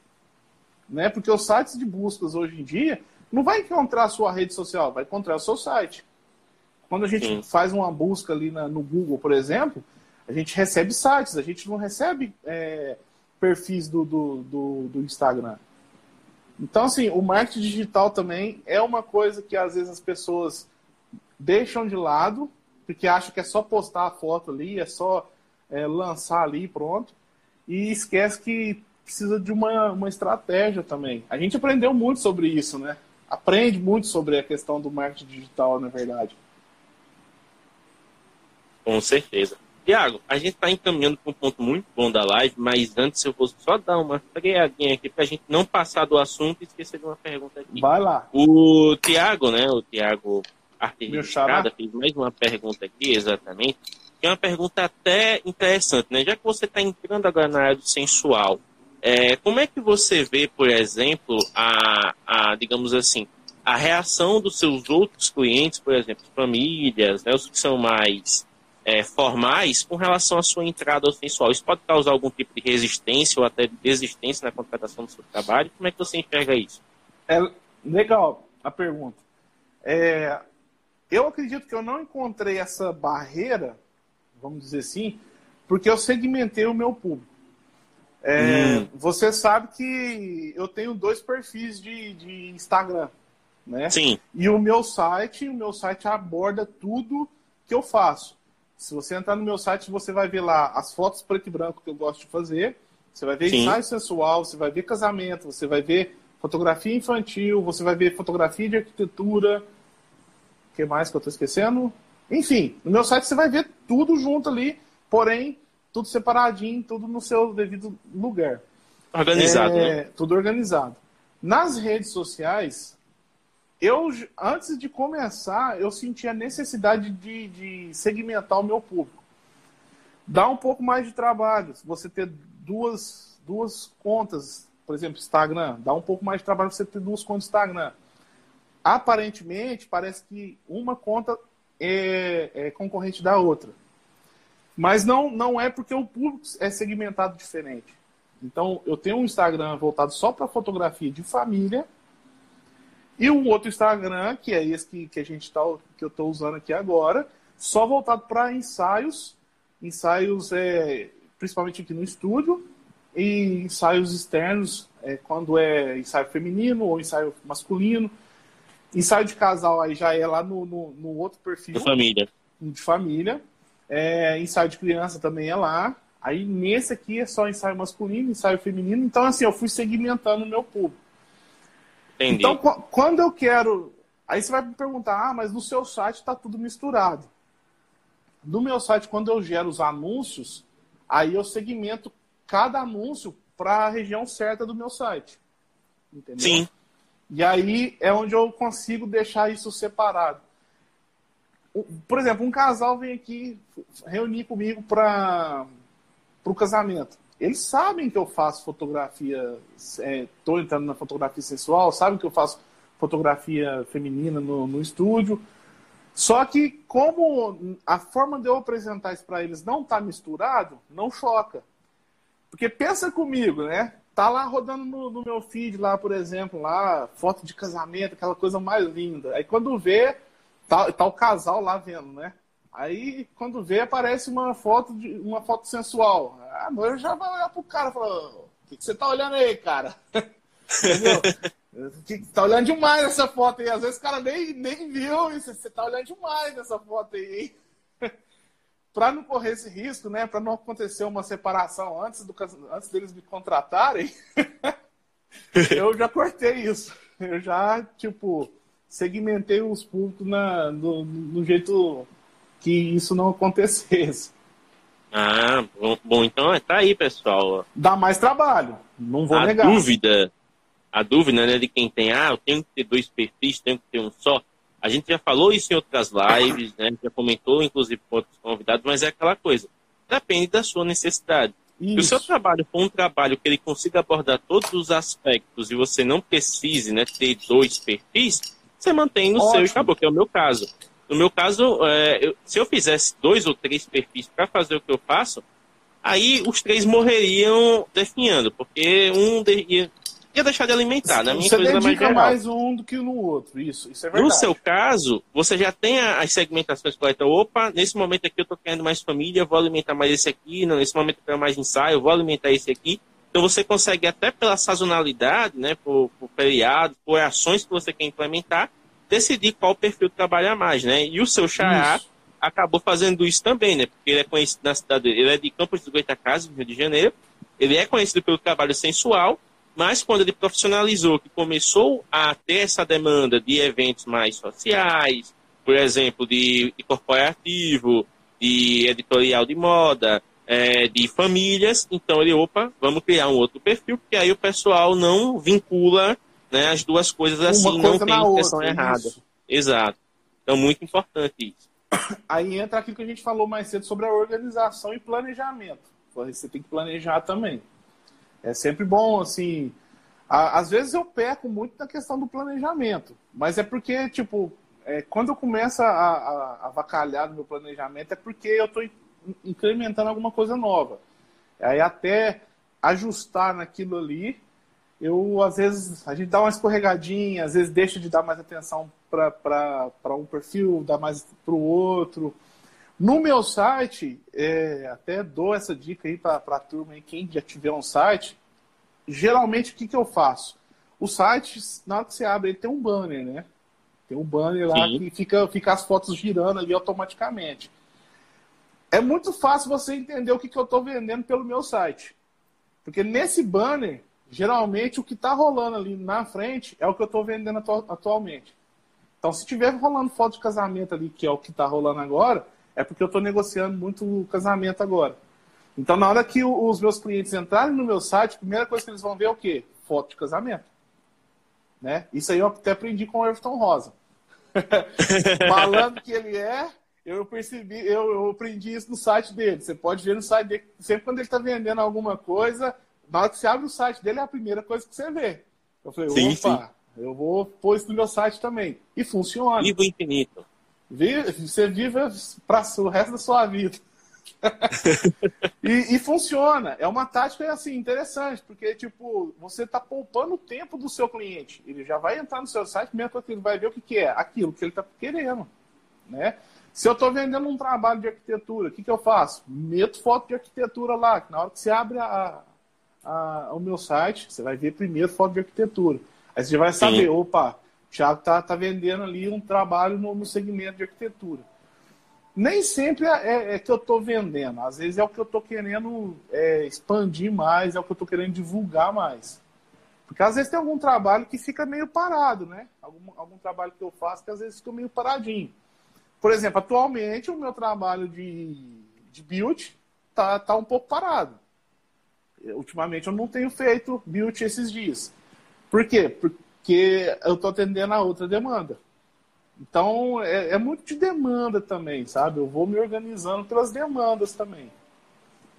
Né? Porque os sites de buscas hoje em dia não vai encontrar a sua rede social, vai encontrar o seu site. Quando a gente sim. faz uma busca ali na, no Google, por exemplo, a gente recebe sites, a gente não recebe é, perfis do, do, do, do Instagram. Então, assim, o marketing digital também é uma coisa que às vezes as pessoas deixam de lado, porque acham que é só postar a foto ali, é só é, lançar ali pronto, e esquece que precisa de uma, uma estratégia também. A gente aprendeu muito sobre isso, né? Aprende muito sobre a questão do marketing digital, na verdade. Com certeza. Tiago, a gente está encaminhando para um ponto muito bom da live, mas antes eu vou só dar uma freadinha aqui para a gente não passar do assunto e esquecer de uma pergunta aqui. Vai lá. O Tiago, né? O Tiago Artesada fez mais uma pergunta aqui, exatamente. Que é uma pergunta até interessante, né? Já que você está entrando agora na área do sensual, é, como é que você vê, por exemplo, a, a, digamos assim, a reação dos seus outros clientes, por exemplo, famílias, né, os que são mais é, formais com relação à sua entrada ao sensual. Isso pode causar algum tipo de resistência ou até de desistência na contratação do seu trabalho? Como é que você enxerga isso? É legal a pergunta. É, eu acredito que eu não encontrei essa barreira, vamos dizer assim, porque eu segmentei o meu público. É, hum. Você sabe que eu tenho dois perfis de, de Instagram, né? Sim. E o meu site, o meu site aborda tudo que eu faço. Se você entrar no meu site, você vai ver lá as fotos preto e branco que eu gosto de fazer. Você vai ver Sim. ensaio sensual, você vai ver casamento, você vai ver fotografia infantil, você vai ver fotografia de arquitetura. O que mais que eu estou esquecendo? Enfim, no meu site você vai ver tudo junto ali, porém, tudo separadinho, tudo no seu devido lugar. Organizado, é, né? Tudo organizado. Nas redes sociais, eu, antes de começar, eu senti a necessidade de, de segmentar o meu público. Dá um pouco mais de trabalho. Você ter duas, duas contas, por exemplo, Instagram, dá um pouco mais de trabalho você ter duas contas Instagram. Aparentemente, parece que uma conta é, é concorrente da outra. Mas não, não é porque o público é segmentado diferente. Então, eu tenho um Instagram voltado só para fotografia de família e um outro Instagram, que é esse que, que a gente tá, que eu estou usando aqui agora, só voltado para ensaios, ensaios é, principalmente aqui no estúdio, e ensaios externos, é, quando é ensaio feminino ou ensaio masculino. Ensaio de casal aí já é lá no, no, no outro perfil. De família. De família. É, ensaio de criança também é lá. Aí nesse aqui é só ensaio masculino, ensaio feminino. Então, assim, eu fui segmentando o meu público. Entendi. Então, quando eu quero. Aí você vai me perguntar, ah, mas no seu site está tudo misturado. No meu site, quando eu gero os anúncios, aí eu segmento cada anúncio para a região certa do meu site. Entendeu? Sim. E aí é onde eu consigo deixar isso separado. Por exemplo, um casal vem aqui reunir comigo para o casamento. Eles sabem que eu faço fotografia, estou é, entrando na fotografia sensual, sabem que eu faço fotografia feminina no, no estúdio. Só que como a forma de eu apresentar isso para eles não está misturado, não choca. Porque pensa comigo, né? Tá lá rodando no, no, meu feed lá, por exemplo, lá, foto de casamento, aquela coisa mais linda. Aí quando vê, tá, tá o casal lá vendo, né? Aí quando vê, aparece uma foto de uma foto sensual. A noiva já vai olhar pro cara e falar, o que, que você tá olhando aí, cara? Entendeu? Tá olhando demais essa foto aí. Às vezes o cara nem, nem viu isso. Você tá olhando demais nessa foto aí. para não correr esse risco, né? Para não acontecer uma separação antes, do, antes deles me contratarem, eu já cortei isso. Eu já, tipo, segmentei os públicos na, no, no jeito que isso não acontecesse. Ah, bom, bom então é, tá aí, pessoal. Dá mais trabalho, não vou a negar. Dúvida, a dúvida né, de quem tem, ah, eu tenho que ter dois perfis, tenho que ter um só. A gente já falou isso em outras lives, né? Já comentou, inclusive, com outros convidados, mas é aquela coisa. Depende da sua necessidade. Se o seu trabalho for um trabalho que ele consiga abordar todos os aspectos e você não precise né, ter dois perfis, você mantém no Ótimo. seu e acabou, que é o meu caso. No meu caso, é, eu, se eu fizesse dois ou três perfis para fazer o que eu faço, aí os três morreriam definhando, porque um ia, ia deixar de alimentar, né? Minha você coisa dedica mais, mais um do que no outro, isso, isso é verdade. No seu caso, você já tem as segmentações corretas. Opa, nesse momento aqui eu tô querendo mais família, vou alimentar mais esse aqui. Não, nesse momento eu quero mais ensaio, vou alimentar esse aqui. Então você consegue até pela sazonalidade, né, por, por feriado, por ações que você quer implementar, decidir qual perfil trabalhar mais, né? E o seu xará acabou fazendo isso também, né? Porque ele é conhecido na cidade, ele é de Campos dos Goitacazes, no Rio de Janeiro. Ele é conhecido pelo trabalho sensual mas quando ele profissionalizou, que começou a ter essa demanda de eventos mais sociais, por exemplo, de, de corporativo, de editorial de moda, é, de famílias, então ele, opa, vamos criar um outro perfil, porque aí o pessoal não vincula né, as duas coisas assim, Uma não tem intenção errada. Isso. Exato. Então, muito importante isso. Aí entra aquilo que a gente falou mais cedo sobre a organização e planejamento. Você tem que planejar também. É sempre bom, assim. A, às vezes eu peco muito na questão do planejamento, mas é porque, tipo, é, quando eu começo a, a, a vacalhar no meu planejamento, é porque eu estou incrementando alguma coisa nova. Aí até ajustar naquilo ali, eu às vezes a gente dá uma escorregadinha, às vezes deixa de dar mais atenção para um perfil, dá mais para o outro. No meu site, é, até dou essa dica aí para a turma, aí, quem já tiver um site, geralmente o que, que eu faço? O site, na hora que você abre, ele tem um banner, né? Tem um banner lá Sim. que fica, fica as fotos girando ali automaticamente. É muito fácil você entender o que, que eu estou vendendo pelo meu site. Porque nesse banner, geralmente o que está rolando ali na frente é o que eu estou vendendo atu atualmente. Então, se tiver rolando foto de casamento ali, que é o que está rolando agora, é porque eu estou negociando muito casamento agora. Então, na hora que os meus clientes entrarem no meu site, a primeira coisa que eles vão ver é o quê? Foto de casamento. Né? Isso aí eu até aprendi com o Everton Rosa. Falando que ele é, eu percebi, eu, eu, aprendi isso no site dele. Você pode ver no site dele, sempre quando ele está vendendo alguma coisa, na hora que você abre o site dele, é a primeira coisa que você vê. Eu falei, sim, opa, sim. eu vou pôr isso no meu site também. E funciona. Viva infinito. Você vive para o resto da sua vida. e, e, funciona. É uma tática assim interessante, porque tipo você está poupando o tempo do seu cliente. Ele já vai entrar no seu site, coisa que ele vai ver o que, que é aquilo que ele está querendo, né? Se eu estou vendendo um trabalho de arquitetura, o que, que eu faço? Meto foto de arquitetura lá. Que na hora que você abre a, a, o meu site, você vai ver primeiro foto de arquitetura. Aí você vai saber, Sim. opa, Thiago está tá vendendo ali um trabalho no, no segmento de arquitetura. Nem sempre é, é, é que eu estou vendendo, às vezes é o que eu estou querendo é, expandir mais, é o que eu estou querendo divulgar mais. Porque às vezes tem algum trabalho que fica meio parado, né? Algum, algum trabalho que eu faço que às vezes fica meio paradinho. Por exemplo, atualmente o meu trabalho de, de build tá, tá um pouco parado. Ultimamente eu não tenho feito build esses dias. Por quê? Por, que eu estou atendendo a outra demanda. Então, é, é, muito de demanda também, sabe? Eu vou me organizando pelas demandas também.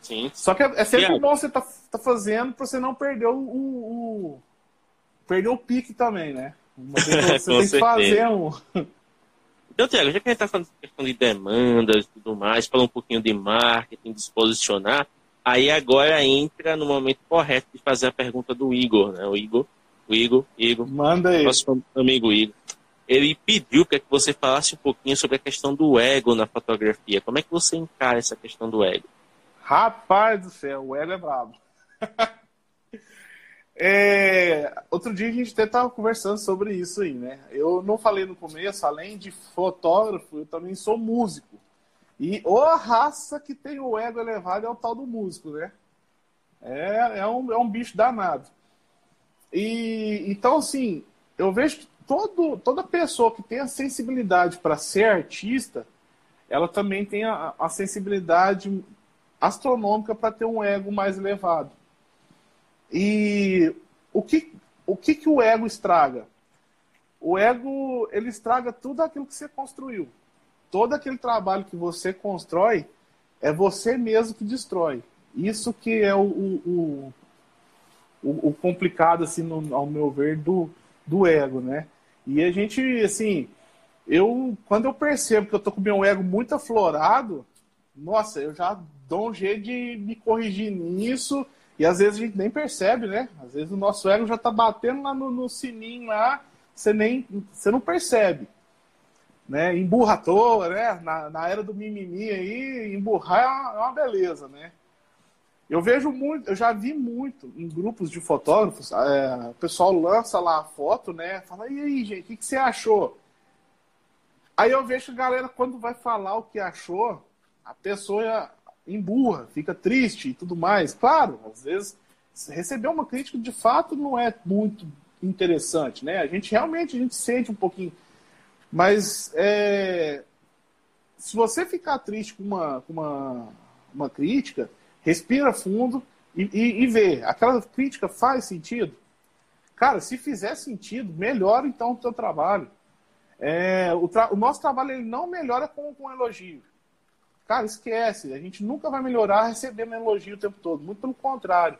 Sim. Só que é, é sempre bom você tá, tá fazendo para você não perder o, o, o, perder o pique também, né? Você tem certeza. que fazer um. Então, Tiago, já que a gente está falando de demandas e tudo mais, falar um pouquinho de marketing, de se posicionar, aí agora entra no momento correto de fazer a pergunta do Igor, né? O Igor, o Igor, Igor. Manda aí. Nosso amigo Igor ele pediu para que você falasse um pouquinho sobre a questão do ego na fotografia. Como é que você encara essa questão do ego? Rapaz do céu, o ego é brabo. é, outro dia a gente até estava conversando sobre isso aí, né? Eu não falei no começo, além de fotógrafo, eu também sou músico. E a raça que tem o ego elevado é o tal do músico, né? É, é, um, é um bicho danado. E então, assim, eu vejo que todo, toda pessoa que tem a sensibilidade para ser artista, ela também tem a, a sensibilidade astronômica para ter um ego mais elevado. E o que, o que, que o ego estraga? O ego ele estraga tudo aquilo que você construiu. Todo aquele trabalho que você constrói é você mesmo que destrói. Isso que é o, o, o, o complicado, assim, no, ao meu ver, do, do ego, né? E a gente, assim, eu, quando eu percebo que eu tô com meu ego muito aflorado, nossa, eu já dou um jeito de me corrigir nisso, e às vezes a gente nem percebe, né? Às vezes o nosso ego já tá batendo lá no, no sininho lá, você nem, você não percebe. Né? Emburra à toa, né? Na, na era do mimimi aí, emburrar é uma, é uma beleza, né? Eu vejo muito, eu já vi muito em grupos de fotógrafos, é, o pessoal lança lá a foto, né? Fala, e aí, gente, o que, que você achou? Aí eu vejo a galera, quando vai falar o que achou, a pessoa emburra, fica triste e tudo mais. Claro, às vezes receber uma crítica de fato não é muito interessante, né? A gente realmente a gente sente um pouquinho. Mas é, se você ficar triste com uma, com uma, uma crítica, respira fundo e, e, e vê. Aquela crítica faz sentido? Cara, se fizer sentido, melhora então o teu trabalho. É, o, tra o, nosso trabalho ele não melhora com, com elogio. Cara, esquece. A gente nunca vai melhorar recebendo elogio o tempo todo. Muito pelo contrário.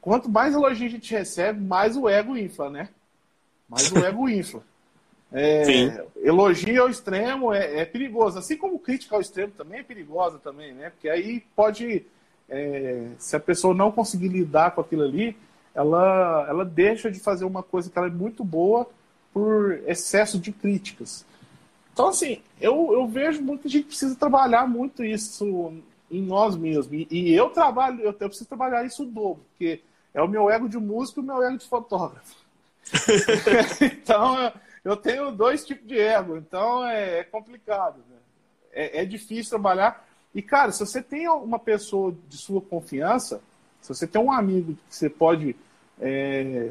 Quanto mais elogio a gente recebe, mais o ego infla, né? Mais o ego infla. É, elogio ao extremo é, é, perigoso. Assim como crítica ao extremo também é perigosa também, né? Porque aí pode é, se a pessoa não conseguir lidar com aquilo ali, ela, ela deixa de fazer uma coisa que ela é muito boa por excesso de críticas. Então, assim, eu, eu vejo muito que a gente precisa trabalhar muito isso em nós mesmos. E, e eu trabalho, eu, eu, preciso trabalhar isso dobro, porque é o meu ego de músico e o meu ego de fotógrafo. então, eu tenho dois tipos de ego, então é, é complicado. Né? É, é difícil trabalhar. E, cara, se você tem uma pessoa de sua confiança, se você tem um amigo que você pode é,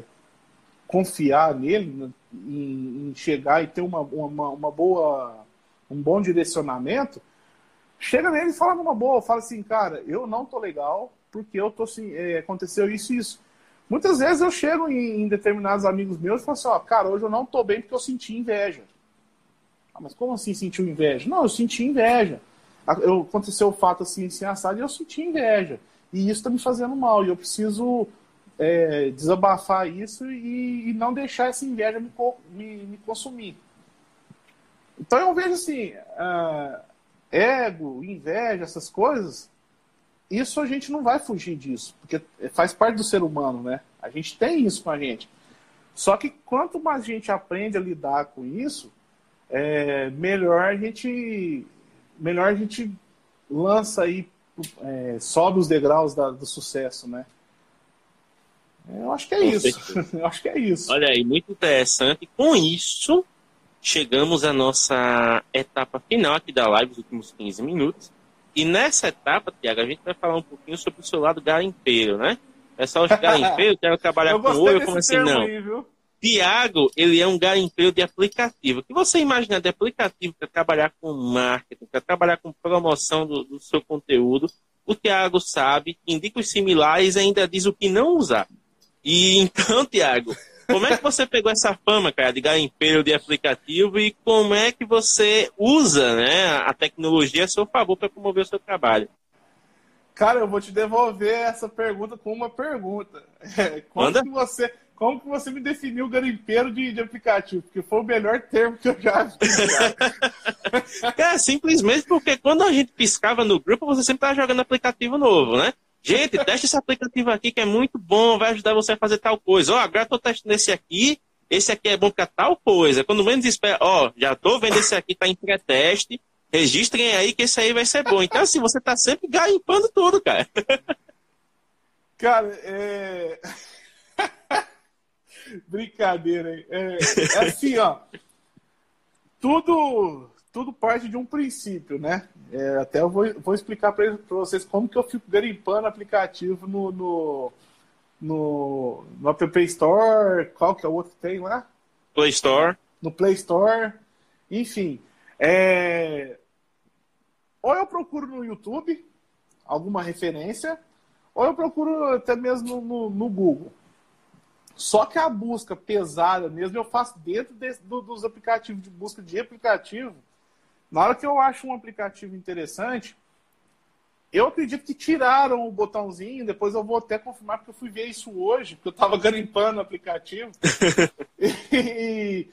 confiar nele, né, em, em, chegar e ter uma, uma, uma, boa, um bom direcionamento, chega nele e fala numa boa, fala assim, cara, eu não tô legal porque eu tô assim, é, aconteceu isso e isso. Muitas vezes eu chego em, em, determinados amigos meus e falo assim, ó, cara, hoje eu não tô bem porque eu senti inveja. Ah, mas como assim sentiu inveja? Não, eu senti inveja eu, aconteceu o fato assim, assim, assado, e eu senti inveja. E isso está me fazendo mal. E eu preciso é, desabafar isso e, e, não deixar essa inveja me, me, me consumir. Então eu vejo assim, uh, ego, inveja, essas coisas, isso a gente não vai fugir disso, porque faz parte do ser humano, né? A gente tem isso com a gente. Só que quanto mais a gente aprende a lidar com isso, é, melhor a gente melhor a gente lança aí, é, sobe os degraus da, do sucesso, né? Eu acho que é Com isso. Eu acho que é isso. Olha aí, muito interessante. Com isso, chegamos à nossa etapa final aqui da live, os últimos 15 minutos. E nessa etapa, Tiago, a gente vai falar um pouquinho sobre o seu lado garimpeiro, né? Pessoal de garimpeiro, quero trabalhar eu com o eu como assim, não. Aí, Tiago, ele é um garimpeiro de aplicativo. O que você imagina de aplicativo para trabalhar com marketing, para trabalhar com promoção do, do seu conteúdo? O Tiago sabe, indica os similares e ainda diz o que não usar. E então, Tiago, Como é que você pegou essa fama, cara, de garimpeiro de aplicativo e como é que você usa né, a tecnologia a seu favor para promover o seu trabalho? Cara, eu vou te devolver essa pergunta com uma pergunta. Como que você, como que você me definiu garimpeiro de, de aplicativo? Porque foi o melhor termo que eu já vi. Cara, simplesmente porque quando a gente piscava no grupo, você sempre estava jogando aplicativo novo, né? Gente, teste esse aplicativo aqui que é muito bom, vai ajudar você a fazer tal coisa. Ó, oh, agora estou testando esse aqui, esse aqui é bom para tal coisa. Quando menos espera, ó, oh, já estou vendo esse aqui, está em pré-teste, registrem aí que esse aí vai ser bom. Então, assim, você está sempre garimpando tudo, cara. Cara, é... Brincadeira, hein? É, é assim, ó. Tudo, tudo parte de um princípio, né? É, até eu vou, vou explicar para vocês como que eu fico garimpando aplicativo no, no, no, no App Store, qual que é o outro que tem lá? Play Store. No Play Store. Enfim. É... Ou eu procuro no YouTube alguma referência, ou eu procuro até mesmo no, no Google. Só que a busca pesada mesmo eu faço dentro desse, do, dos aplicativos de busca de aplicativo. Na hora que eu acho um aplicativo interessante, eu acredito que tiraram o botãozinho, depois eu vou até confirmar, porque eu fui ver isso hoje, porque eu estava garimpando o aplicativo. e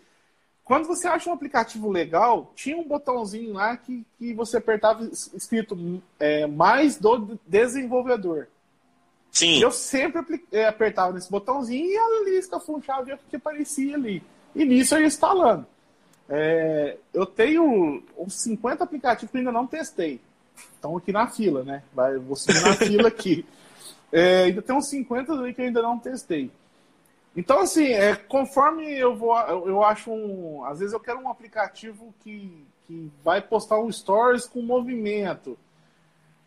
quando você acha um aplicativo legal, tinha um botãozinho lá que, que você apertava escrito é, mais do desenvolvedor. Sim. Eu sempre é, apertava nesse botãozinho e a lista funchava o que aparecia ali. E nisso eu ia instalando. É, eu tenho uns 50 aplicativos que ainda não testei. Estão aqui na fila, né? Vai, vou seguir na fila aqui. É, ainda tem uns 50 aí que eu ainda não testei. Então, assim, é, conforme eu vou, eu acho um. Às vezes eu quero um aplicativo que, que vai postar um stories com movimento.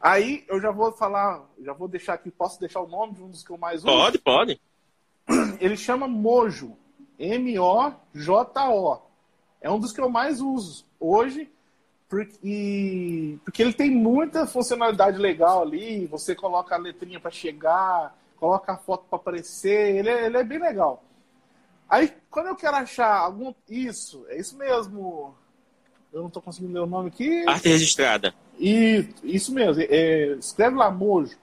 Aí eu já vou falar, já vou deixar aqui, posso deixar o nome de um dos que eu mais uso? Pode, pode. Ele chama Mojo. M-O-J-O. É um dos que eu mais uso hoje, porque, porque ele tem muita funcionalidade legal ali. Você coloca a letrinha para chegar, coloca a foto para aparecer. Ele é, ele é bem legal. Aí, quando eu quero achar algum. Isso, é isso mesmo. Eu não estou conseguindo ler o nome aqui. Arte registrada. E, isso mesmo, é, escreve lá Mojo.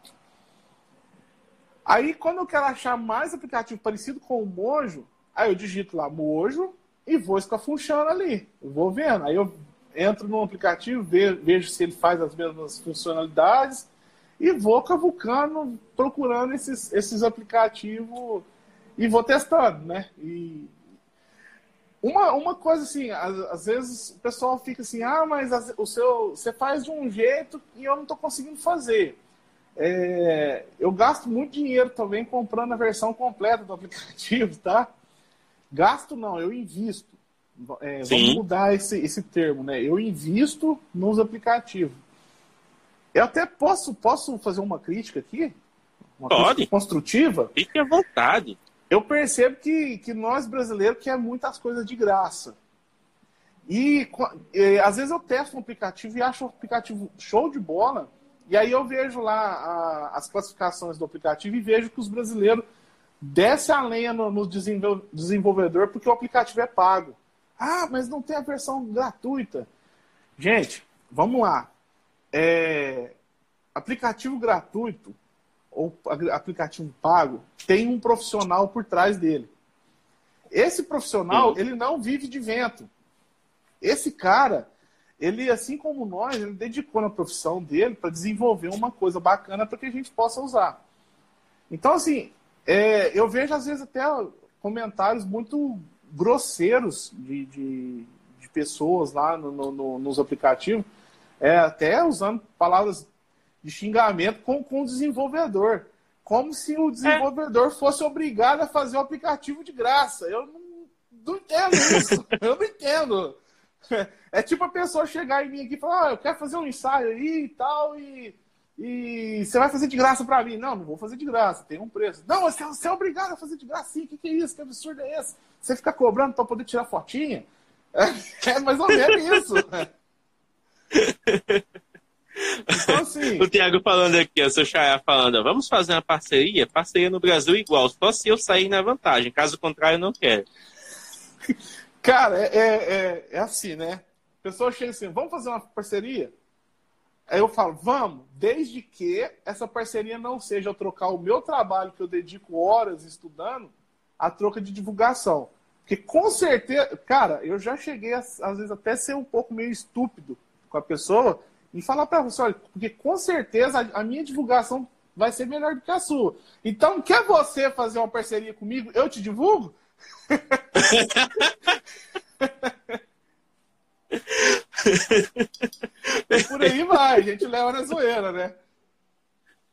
Aí, quando eu quero achar mais aplicativo parecido com o Mojo, aí eu digito lá Mojo e vou escafunchando ali. Vou vendo. Aí eu entro no aplicativo, vejo se ele faz as mesmas funcionalidades e vou cavucando, procurando esses, esses aplicativos e vou testando, né? E uma, uma coisa assim, às, às, vezes o pessoal fica assim, ah, mas as, o seu, você faz de um jeito e eu não estou conseguindo fazer. É, eu gasto muito dinheiro também comprando a versão completa do aplicativo, tá? Gasto não, eu invisto. É, vamos mudar esse, esse termo, né? Eu invisto nos aplicativos. Eu até posso, posso fazer uma crítica aqui? Uma Pode. Crítica construtiva? Fique à vontade eu percebo que, que nós brasileiros queremos muitas coisas de graça. E, e, às vezes eu testo um aplicativo e acho o aplicativo show de bola, e aí eu vejo lá a, as classificações do aplicativo e vejo que os brasileiros descem a lenha no, no desenvolvedor porque o aplicativo é pago. Ah, mas não tem a versão gratuita. Gente, vamos lá. É, aplicativo gratuito ou aplicativo pago tem um profissional por trás dele. Esse profissional, Sim. ele não vive de vento. Esse cara, ele, assim como nós, ele dedicou na profissão dele para desenvolver uma coisa bacana para que a gente possa usar. Então, assim, é, eu vejo às vezes até comentários muito grosseiros de, de, de pessoas lá no, no, nos aplicativos, é, até usando palavras de xingamento com, com o desenvolvedor. Como se o desenvolvedor é. fosse obrigado a fazer o aplicativo de graça. Eu não, não entendo isso. eu não entendo. É tipo a pessoa chegar em mim aqui e falar: ah, eu quero fazer um ensaio aí e tal, e, e você vai fazer de graça para mim. Não, não vou fazer de graça, tem um preço. Não, você, você é obrigado a fazer de graça sim. O que, que é isso? Que absurdo é esse? Você fica cobrando para poder tirar fotinha? É, é mais ou menos isso. Então, assim, assim. O Thiago falando aqui, o seu Chaya falando, vamos fazer uma parceria? Parceria no Brasil igual, só se eu sair na vantagem. Caso contrário, não quero. Cara, é, é, é, é assim, né? A pessoa chega assim, vamos fazer uma parceria? Aí eu falo, vamos, desde que essa parceria não seja eu trocar o meu trabalho, que eu dedico horas estudando, a troca de divulgação. Porque com certeza, cara, eu já cheguei, a, às vezes, até ser um pouco meio estúpido com a pessoa e falar para pessoa, olha, porque com certeza a, a minha divulgação vai ser melhor do que a sua. Então, quer você fazer uma parceria comigo? Eu te divulgo? por aí vai, a gente leva na zoeira, né?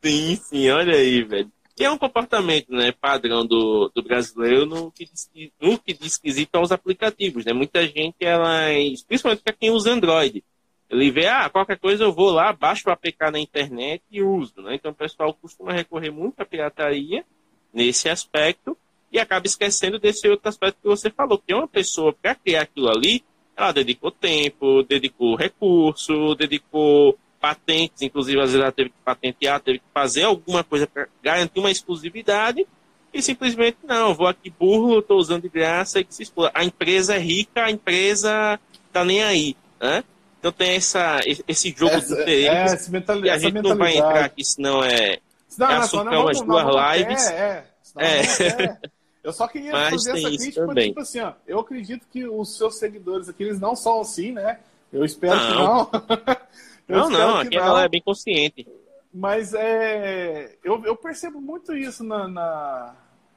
Sim, sim, olha aí, velho. Que é um comportamento né, padrão do, do brasileiro no que, diz, no que diz quesito aos aplicativos. Né? Muita gente, ela, principalmente para quem usa Android, ele vê, ah, qualquer coisa eu vou lá, baixo o APK na internet e uso. Né? Então o pessoal costuma recorrer muito à pirataria nesse aspecto e acaba esquecendo desse outro aspecto que você falou, que é uma pessoa, para criar aquilo ali, ela dedicou tempo, dedicou recurso, dedicou patentes, inclusive às vezes ela teve que patentear, teve que fazer alguma coisa para garantir uma exclusividade e simplesmente não, vou aqui burro, estou usando de graça e que se exploda. A empresa é rica, a empresa tá nem aí, né? Então tem essa, esse jogo essa, do interesse. É, e a gente não vai entrar aqui, senão é, não, é assunto não, umas duas lives. É, é. É. Eu só queria Mas fazer essa crítica, também. tipo assim, ó, eu acredito que os seus seguidores aqui, eles não são assim, né? Eu espero não. que não. não, não, aqui não. ela é bem consciente. Mas é, eu, eu percebo muito isso na, na,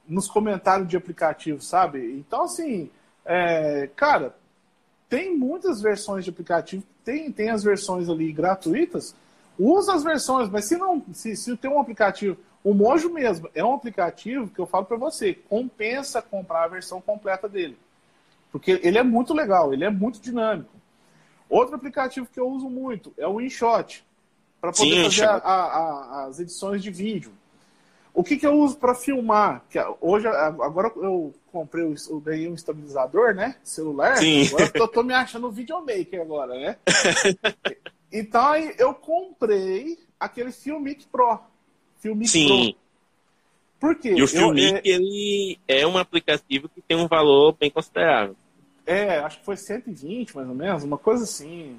nos comentários de aplicativo, sabe? Então, assim, é, cara, tem muitas versões de aplicativo, tem, tem as versões ali gratuitas, usa as versões, mas se não, se, se tem um aplicativo o Mojo mesmo é um aplicativo que eu falo para você, compensa comprar a versão completa dele. Porque ele é muito legal, ele é muito dinâmico. Outro aplicativo que eu uso muito é o InShot, para poder Sim, fazer a, a, as edições de vídeo. O que, que eu uso para filmar? Que hoje, agora eu comprei, eu ganhei um estabilizador, né? Celular. Sim. Agora eu tô me achando videomaker agora, né? então aí eu comprei aquele Filmic Pro. Filmic Sim. Pro. Por quê? E o Filmic, é... ele é um aplicativo que tem um valor bem considerável. É, acho que foi 120 mais ou menos, uma coisa assim,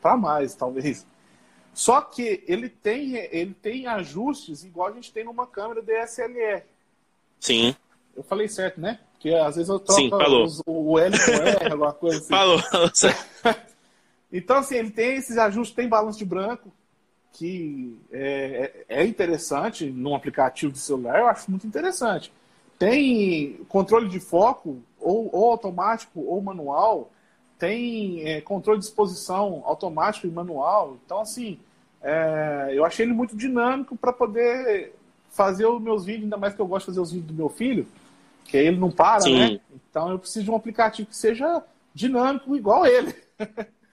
para mais talvez. Só que ele tem, ele tem ajustes igual a gente tem numa câmera DSLR. Sim. Eu falei certo, né? Porque às vezes eu troco Sim, os, o L com R, alguma coisa assim. Falou, falou então, assim, ele tem esses ajustes, tem balanço de branco, que é, é, é interessante num aplicativo de celular, eu acho muito interessante. Tem controle de foco, ou, ou automático ou manual, tem é, controle de exposição automático e manual. Então, assim, é, eu achei ele muito dinâmico para poder fazer os meus vídeos, ainda mais que eu gosto de fazer os vídeos do meu filho, que ele não para, Sim. né? Então eu preciso de um aplicativo que seja dinâmico igual ele.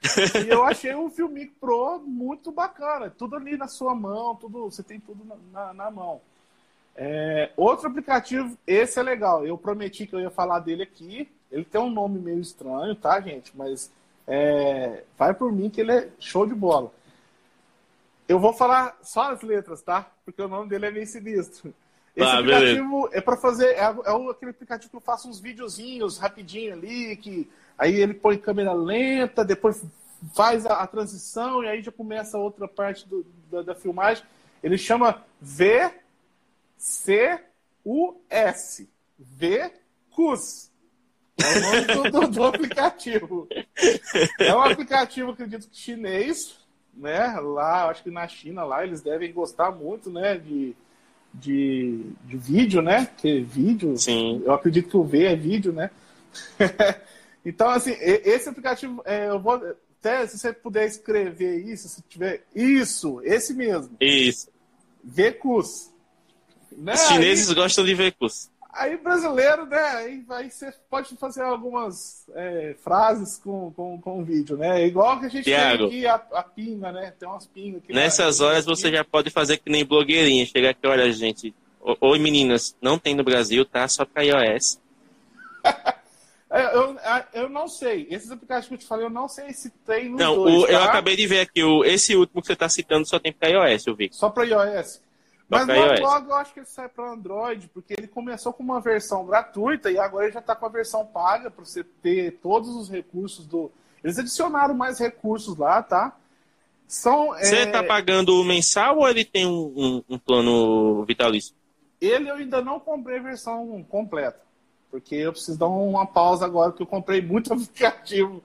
e eu achei o Filmic Pro muito bacana. Tudo ali na sua mão, tudo, você tem tudo na, na, na mão. É, outro aplicativo, esse é legal. Eu prometi que eu ia falar dele aqui. Ele tem um nome meio estranho, tá, gente? Mas é, vai por mim que ele é show de bola. Eu vou falar só as letras, tá? Porque o nome dele é meio sinistro. Esse ah, aplicativo beleza. é para fazer. É, é, aquele aplicativo que eu faço uns videozinhos rapidinho ali, que Aí ele põe câmera lenta, depois faz a, a transição e aí já começa a outra parte do, da, da, filmagem. Ele chama VCUS. VCUS. É o nome do, do, do, aplicativo. É um aplicativo, acredito que chinês, né? Lá, acho que na China, lá eles devem gostar muito, né? De, de, de vídeo, né? Que vídeo. Sim. Eu acredito que o V é vídeo, né? Então, assim, esse aplicativo, é, eu vou. Até se você puder escrever isso, se tiver. Isso, esse mesmo. Isso. VCUS. Né? Os chineses aí, gostam de VCUS. Aí brasileiro, né? Aí, aí você pode fazer algumas é, frases com, com, com o vídeo, né? Igual que a gente Thiago, tem aqui a, a pinga, né? Tem umas pingas aqui. Nessas lá, horas você já pode fazer que nem blogueirinha. Chega aqui, olha, gente. Oi, meninas, não tem no Brasil, tá? Só para iOS. É, eu, eu não sei. Esses aplicativos que eu te falei, eu não sei se tem nos não, dois, o, tá? eu acabei de ver aqui, o, esse último que você está citando só tem para iOS, eu vi. Só para iOS. Mas logo, logo eu acho que ele sai para Android, porque ele começou com uma versão gratuita e agora ele já está com a versão paga para você ter todos os recursos do. Eles adicionaram mais recursos lá, tá? São, Você é, está pagando mensal ou ele tem um, um- um plano vitalício? Ele eu ainda não comprei a versão completa. Porque eu preciso dar uma pausa agora, porque eu comprei muito aplicativo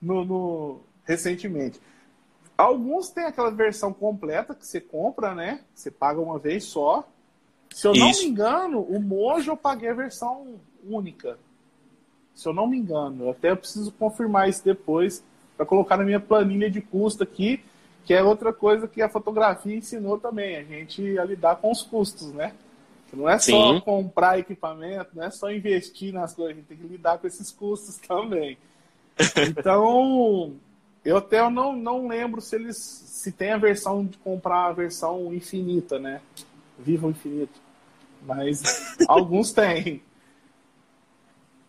no, no- recentemente. Alguns têm aquela versão completa que você compra, né? Você paga uma vez só. Se eu não Isso. me engano, o Mojo eu paguei a versão única. Se eu não me engano. Eu até preciso confirmar isso depois para colocar na minha planilha de custo aqui, que é outra coisa que a fotografia ensinou também, a gente a lidar com os custos, né? Que Não é só Sim. comprar equipamento, não é só investir nas coisas, a gente tem que lidar com esses custos também. Então, eu até não, não lembro se eles se tem a versão de comprar a versão infinita, né? Viva o infinito. Mas alguns têm.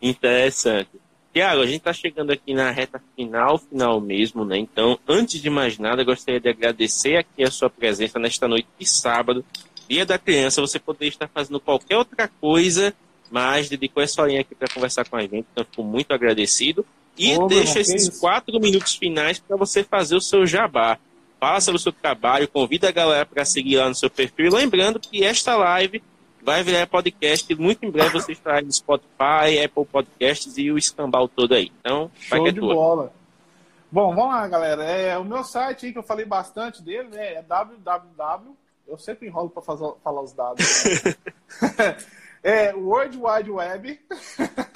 Interessante. Tiago, a gente está chegando aqui na reta final, final mesmo, né? Então, antes de mais nada, eu gostaria de agradecer aqui a sua presença nesta noite de sábado, dia da criança. Você poderia estar fazendo qualquer outra coisa, mas dedicou essa horinha aqui para conversar com a gente, então fico muito agradecido. E Ô, deixa esses quatro minutos finais para você fazer o seu jabá. Fala sobre o seu trabalho, convida a galera para seguir lá no seu perfil. E lembrando que esta live vai virar podcast. Muito em breve você estará no Spotify, Apple Podcasts e o escambau todo aí. Então, vai Show que é de tua. bola. Bom, vamos lá, galera. É, o meu site aí, que eu falei bastante dele, né, é www. Eu sempre enrolo para falar os dados. né? é World Wide Web.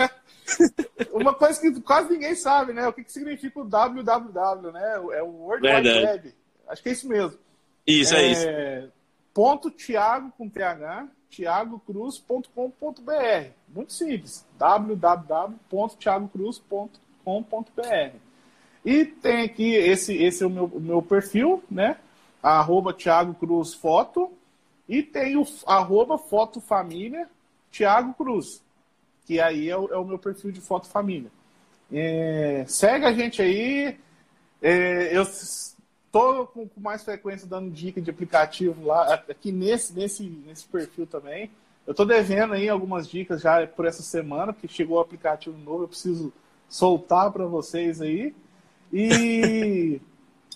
Uma coisa que quase ninguém sabe, né? O que, que significa o www, né? É o World Verdade. Wide Web. Acho que é isso mesmo. Isso, é, isso. Ponto Thiago com TH, thiagocruz.com.br. Muito simples. www.thiagocruz.com.br. E tem aqui, esse, esse é o meu, o meu perfil, né? Arroba Thiago Cruz Foto. E tem o arroba Foto Família Thiago Cruz. Que aí é o, é o meu perfil de Foto Família. É, segue a gente aí. É, eu estou com, mais frequência dando dica de aplicativo lá, aqui nesse, nesse, nesse perfil também. Eu estou devendo aí algumas dicas já por essa semana, porque chegou o aplicativo novo, eu preciso soltar para vocês aí. E,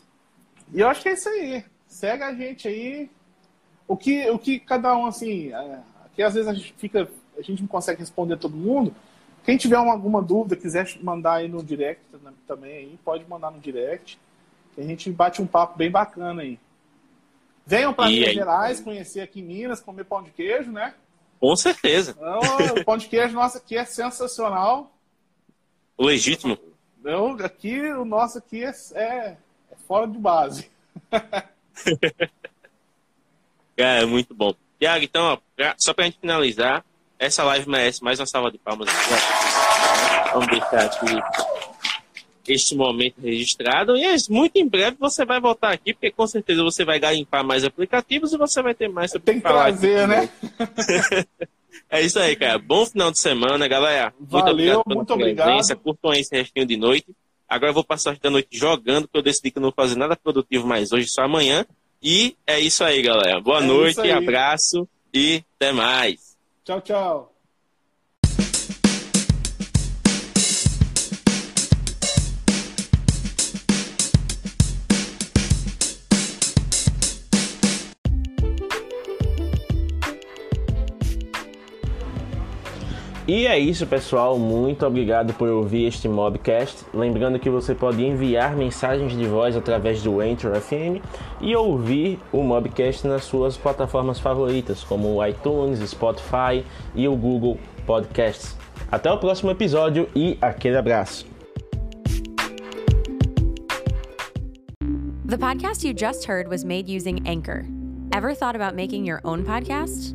e eu acho que é isso aí. Segue a gente aí. O que, o que cada um, assim, é, que às vezes a gente fica, a gente não consegue responder todo mundo. Quem tiver uma, alguma dúvida, quiser mandar aí no direct também, aí, pode mandar no direct. Que a gente bate um papo bem bacana aí. Venham para Minas? Gerais, conhecer aqui Minas, comer pão de queijo, né? Com certeza. Então, o pão de queijo nosso aqui é sensacional. Legítimo. Eu, aqui, o nosso aqui é, é, é fora de base. É, muito bom. Tiago, então, ó, pra, só pra gente finalizar, essa live merece mais uma salva de palmas. Vamos deixar aqui este momento registrado. E é isso, muito em breve você vai voltar aqui, porque com certeza você vai garimpar mais aplicativos e você vai ter mais sobre Tem que trazer, aqui. né? É isso aí, cara. Bom final de semana, galera. Muito Valeu, obrigado pela muito presença. obrigado. Curtam aí esse restinho de noite. Agora eu vou passar da noite jogando, porque eu decidi que não vou fazer nada produtivo mais hoje, só amanhã. E é isso aí, galera. Boa É noite, abraço e até mais. Tchau, tchau. E é isso, pessoal. Muito obrigado por ouvir este Mobcast. Lembrando que você pode enviar mensagens de voz através do Anchor FM e ouvir o Mobcast nas suas plataformas favoritas, como o iTunes, Spotify e o Google Podcasts. Até o próximo episódio e aquele abraço. The podcast you just heard was made using Anchor. Ever thought about making your own podcast?